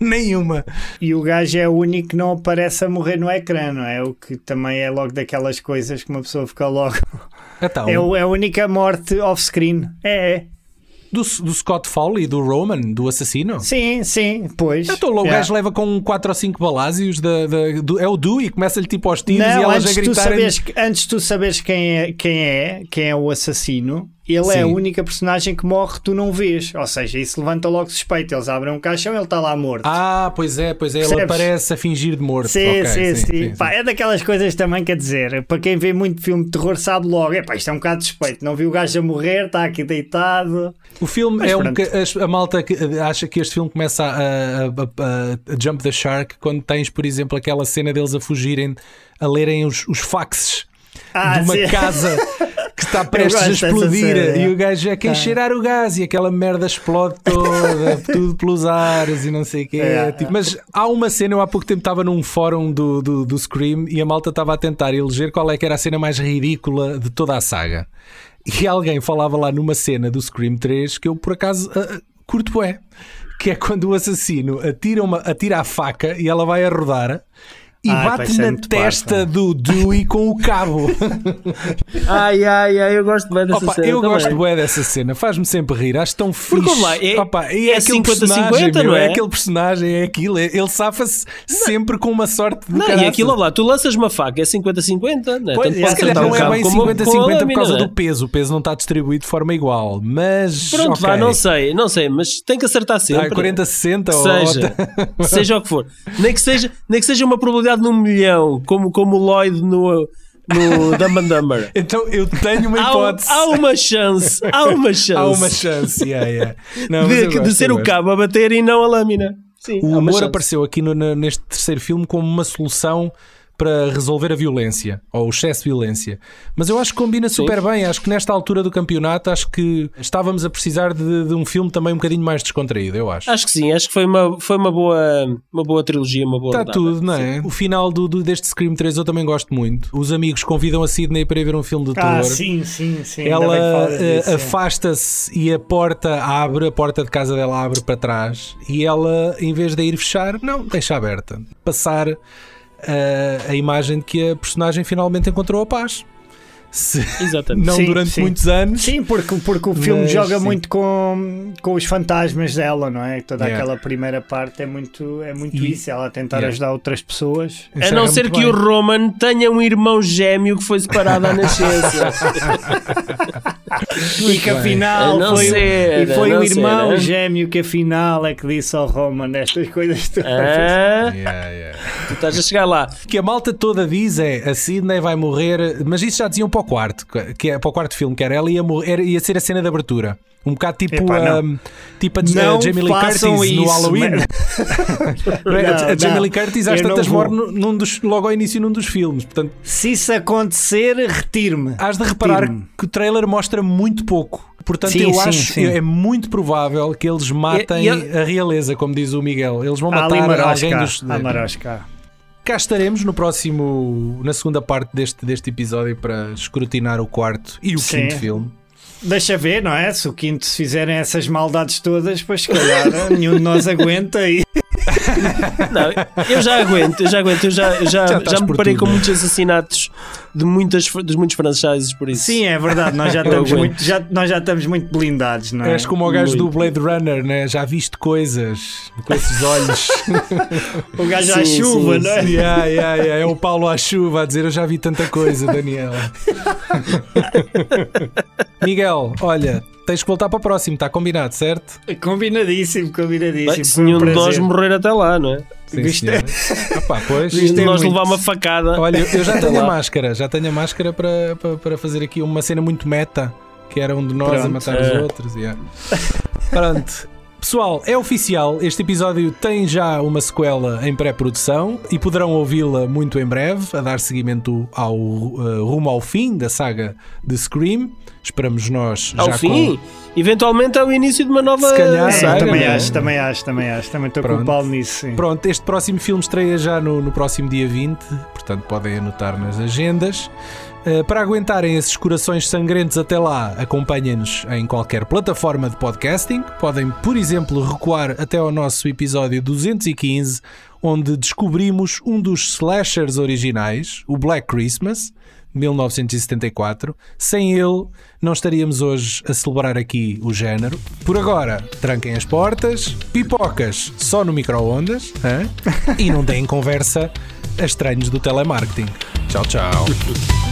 Speaker 2: nenhuma.
Speaker 3: E o gajo é o único que não aparece a morrer no ecrã, não é? O que também é logo daquelas coisas que uma pessoa fica logo.
Speaker 2: Então,
Speaker 3: É, o- é a única morte off-screen. É, é.
Speaker 2: do, do Scott Foley, do Roman, do assassino.
Speaker 3: Sim, sim, pois.
Speaker 2: Então, o
Speaker 3: Yeah.
Speaker 2: gajo leva com 4 ou 5 balásios da, da- do, é o Dewey, começa-lhe tipo aos tiros e
Speaker 3: Não,
Speaker 2: elas a
Speaker 3: antes, tu
Speaker 2: gritarem.
Speaker 3: saberes, antes tu saberes quem é, quem é, quem é o assassino, ele é a
Speaker 2: Sim.
Speaker 3: única personagem que morre tu não vês. Ou seja, isso levanta logo suspeito. Eles abrem um caixão ele está lá morto.
Speaker 2: Ah, pois é, pois é, ele
Speaker 3: Percebes?
Speaker 2: aparece a fingir de morto.
Speaker 3: Sim,
Speaker 2: Ok,
Speaker 3: sim, sim, Pá, é daquelas coisas também, quer dizer, para quem vê muito filme de terror sabe logo, é pá, isto é um bocado suspeito, não viu o gajo a morrer, está aqui deitado.
Speaker 2: O filme
Speaker 3: Mas
Speaker 2: é um
Speaker 3: pronto.
Speaker 2: que as- a malta que acha que este filme começa a, a- a- a jump the shark quando tens, por exemplo, aquela cena deles a fugirem, a lerem os, os faxes
Speaker 3: Ah,
Speaker 2: de uma
Speaker 3: sim.
Speaker 2: casa está prestes a explodir e o gajo é quem
Speaker 3: Ah.
Speaker 2: cheirar o gás e aquela merda explode toda, tudo pelos ares e não sei o quê.
Speaker 3: É,
Speaker 2: Tipo, mas há uma cena, eu há pouco tempo estava num fórum do, do, do Scream e a malta estava a tentar eleger qual é que era a cena mais ridícula de toda a saga. E alguém falava lá numa cena do Scream 3 que eu por acaso ah, curto é, que é quando o assassino atira, uma, atira a faca e ela vai a rodar e
Speaker 3: Ai,
Speaker 2: bate na testa
Speaker 3: parvo.
Speaker 2: do Dewey com o cabo.
Speaker 1: Ai, ai, ai, eu gosto bem dessa
Speaker 2: Opa,
Speaker 1: cena.
Speaker 2: eu
Speaker 1: também.
Speaker 2: gosto bué dessa cena, faz-me sempre rir, acho tão fixe.
Speaker 1: lá, é-
Speaker 2: Opa, e é,
Speaker 1: é
Speaker 2: aquele
Speaker 1: 50-50,
Speaker 2: personagem, meu,
Speaker 1: não é?
Speaker 2: aquele personagem, é aquilo, é- ele safa-se sempre com uma sorte de
Speaker 1: Não, e
Speaker 2: caraças.
Speaker 1: aquilo lá, tu lanças uma faca, é 50-50, né?
Speaker 3: Pois,
Speaker 1: Tanto
Speaker 3: é,
Speaker 1: pode
Speaker 2: Se calhar não é bem
Speaker 1: como- como a
Speaker 2: 50-50 por causa
Speaker 1: né?
Speaker 2: do peso, o peso não está distribuído de forma igual, mas.
Speaker 1: Pronto,
Speaker 2: ok.
Speaker 1: vá, não sei, não sei, mas tem que acertar sempre.
Speaker 2: Ah, 40-60 ou.
Speaker 1: seja, seja o que for. Nem que seja, nem que seja uma probabilidade num milhão, como, como o Lloyd no, no Dumb and Dumber.
Speaker 2: Então eu tenho uma
Speaker 1: Há, um-
Speaker 2: hipótese.
Speaker 1: há uma chance, há uma chance,
Speaker 2: Há uma chance, yeah, yeah. Não,
Speaker 1: de,
Speaker 2: eu
Speaker 1: de
Speaker 2: gosto,
Speaker 1: ser o
Speaker 2: gosto.
Speaker 1: cabo a bater e não a lâmina. Sim,
Speaker 2: O
Speaker 1: há
Speaker 2: humor apareceu aqui no- neste terceiro filme como uma solução para resolver a violência ou o excesso de violência. Mas eu acho que combina super bem. Acho que nesta altura do campeonato, acho que estávamos a precisar de, de um filme também um bocadinho mais descontraído, eu acho.
Speaker 1: Acho que sim, acho que foi uma, foi uma, boa, uma boa trilogia, uma boa
Speaker 2: Está
Speaker 1: rodada.
Speaker 2: tudo, não é?
Speaker 1: Sim.
Speaker 2: O final do, do- deste Scream 3 eu também gosto muito. Os amigos convidam a Sidney para ir ver um filme de terror.
Speaker 3: Ah, sim, sim, sim.
Speaker 2: Ela
Speaker 3: sim.
Speaker 2: afasta-se e a porta abre, a porta de casa dela abre para trás e ela, em vez de ir fechar, não, deixa aberta. Passar eh, a imagem de que a personagem finalmente encontrou a paz. Se-
Speaker 1: Exatamente.
Speaker 2: não
Speaker 3: Sim,
Speaker 2: durante
Speaker 3: sim.
Speaker 2: muitos anos.
Speaker 3: Sim, porque, porque o filme
Speaker 2: Mas,
Speaker 3: joga
Speaker 2: sim.
Speaker 3: muito com, com os fantasmas dela, não é? Toda
Speaker 2: Yeah.
Speaker 3: aquela primeira parte é muito, é muito
Speaker 2: E-
Speaker 3: isso, ela a tentar
Speaker 2: Yeah.
Speaker 3: ajudar outras pessoas.
Speaker 1: A não ser que
Speaker 2: bem.
Speaker 1: o Roman tenha um irmão gêmeo que foi separado à nascença.
Speaker 3: E que afinal foi,
Speaker 1: ser,
Speaker 3: e foi
Speaker 1: não
Speaker 3: o irmão
Speaker 1: ser,
Speaker 3: gêmeo que afinal é que disse ao Roman estas coisas todas.
Speaker 1: Ah,
Speaker 2: Yeah, yeah.
Speaker 1: tu estás a chegar lá.
Speaker 2: O que a malta toda diz é a Sidney vai morrer, mas isso já diziam para o quarto, que é para o quarto filme, que era ela ia, morrer, ia ser a cena de abertura. Um bocado tipo, um, tipo a, a Jamie Lee Curtis
Speaker 3: façam
Speaker 2: no
Speaker 3: isso,
Speaker 2: Halloween. Não a, a Jamie
Speaker 3: não.
Speaker 2: Lee Curtis às tantas morre num- dos, logo ao início num dos filmes. Portanto,
Speaker 3: Se isso acontecer, retire-me.
Speaker 2: Hás de reparar que o trailer mostra muito pouco. Portanto,
Speaker 3: Sim,
Speaker 2: eu
Speaker 3: sim,
Speaker 2: acho
Speaker 3: sim.
Speaker 2: é muito provável que eles matem
Speaker 1: E- e-
Speaker 2: a realeza, como diz o Miguel. Eles vão matar alguém dos.
Speaker 3: Há marosca.
Speaker 2: Cá estaremos no próximo, na segunda parte deste, deste episódio para escrutinar o quarto e o
Speaker 3: Sim.
Speaker 2: quinto filme.
Speaker 3: Deixa ver, não é? Se o quinto se fizerem essas maldades todas, pois se calhar nenhum de nós aguenta e
Speaker 1: Não, eu já aguento, eu já aguento, eu já, eu já,
Speaker 2: Já
Speaker 1: já, me parei
Speaker 2: tudo,
Speaker 1: com muitos assassinatos de muitas, dos muitos franchises, por isso.
Speaker 3: Sim, é verdade, nós já estamos muito, já, nós já estamos muito blindados, não é?
Speaker 2: És como o gajo do
Speaker 1: Muito.
Speaker 2: Blade Runner, né? já viste coisas com esses olhos.
Speaker 3: O gajo à
Speaker 1: Sim,
Speaker 3: chuva,
Speaker 1: sim,
Speaker 3: não é?
Speaker 2: yeah, yeah, yeah. É o Paulo à chuva a dizer: Eu já vi tanta coisa, Daniela. Miguel, olha, tens que voltar para o próximo, está combinado, certo?
Speaker 3: Combinadíssimo, combinadíssimo.
Speaker 1: Bem, se
Speaker 3: um
Speaker 1: nenhum de nós morrer até lá, não é?
Speaker 2: Sim,
Speaker 3: Viste?
Speaker 2: Ah, pá, pois.
Speaker 3: É
Speaker 1: nós levar uma facada.
Speaker 2: Olha, eu já tenho a máscara, já tenho a máscara para, para, para fazer aqui uma cena muito meta, que era um de nós a
Speaker 3: Pronto.
Speaker 2: matar os
Speaker 1: É.
Speaker 2: outros. yeah. Pronto. Pessoal, é oficial, este episódio tem já uma sequela em pré-produção e poderão ouvi-la muito em breve, a dar seguimento ao uh, rumo ao fim da saga de Scream. Esperamos nós
Speaker 1: Ao
Speaker 2: já
Speaker 1: fim, eventualmente é o início de uma nova
Speaker 2: Se calhar,
Speaker 3: É,
Speaker 1: saga.
Speaker 3: também
Speaker 1: não é?
Speaker 3: acho, também acho, também acho. Também estou
Speaker 2: Pronto.
Speaker 3: culpado nisso. Sim.
Speaker 2: com. Pronto, este próximo filme estreia já no, no próximo dia 20, portanto podem anotar nas agendas. Uh, para aguentarem esses corações sangrentos até lá, acompanhem-nos em qualquer plataforma de podcasting. Podem, por exemplo, recuar até ao nosso episódio 215, onde descobrimos um dos slashers originais, o Black Christmas, de 1974. Sem ele, não estaríamos hoje a celebrar aqui o género. Por agora, tranquem as portas, pipocas só no micro-ondas e não deem conversa a estranhos do telemarketing. Tchau, tchau.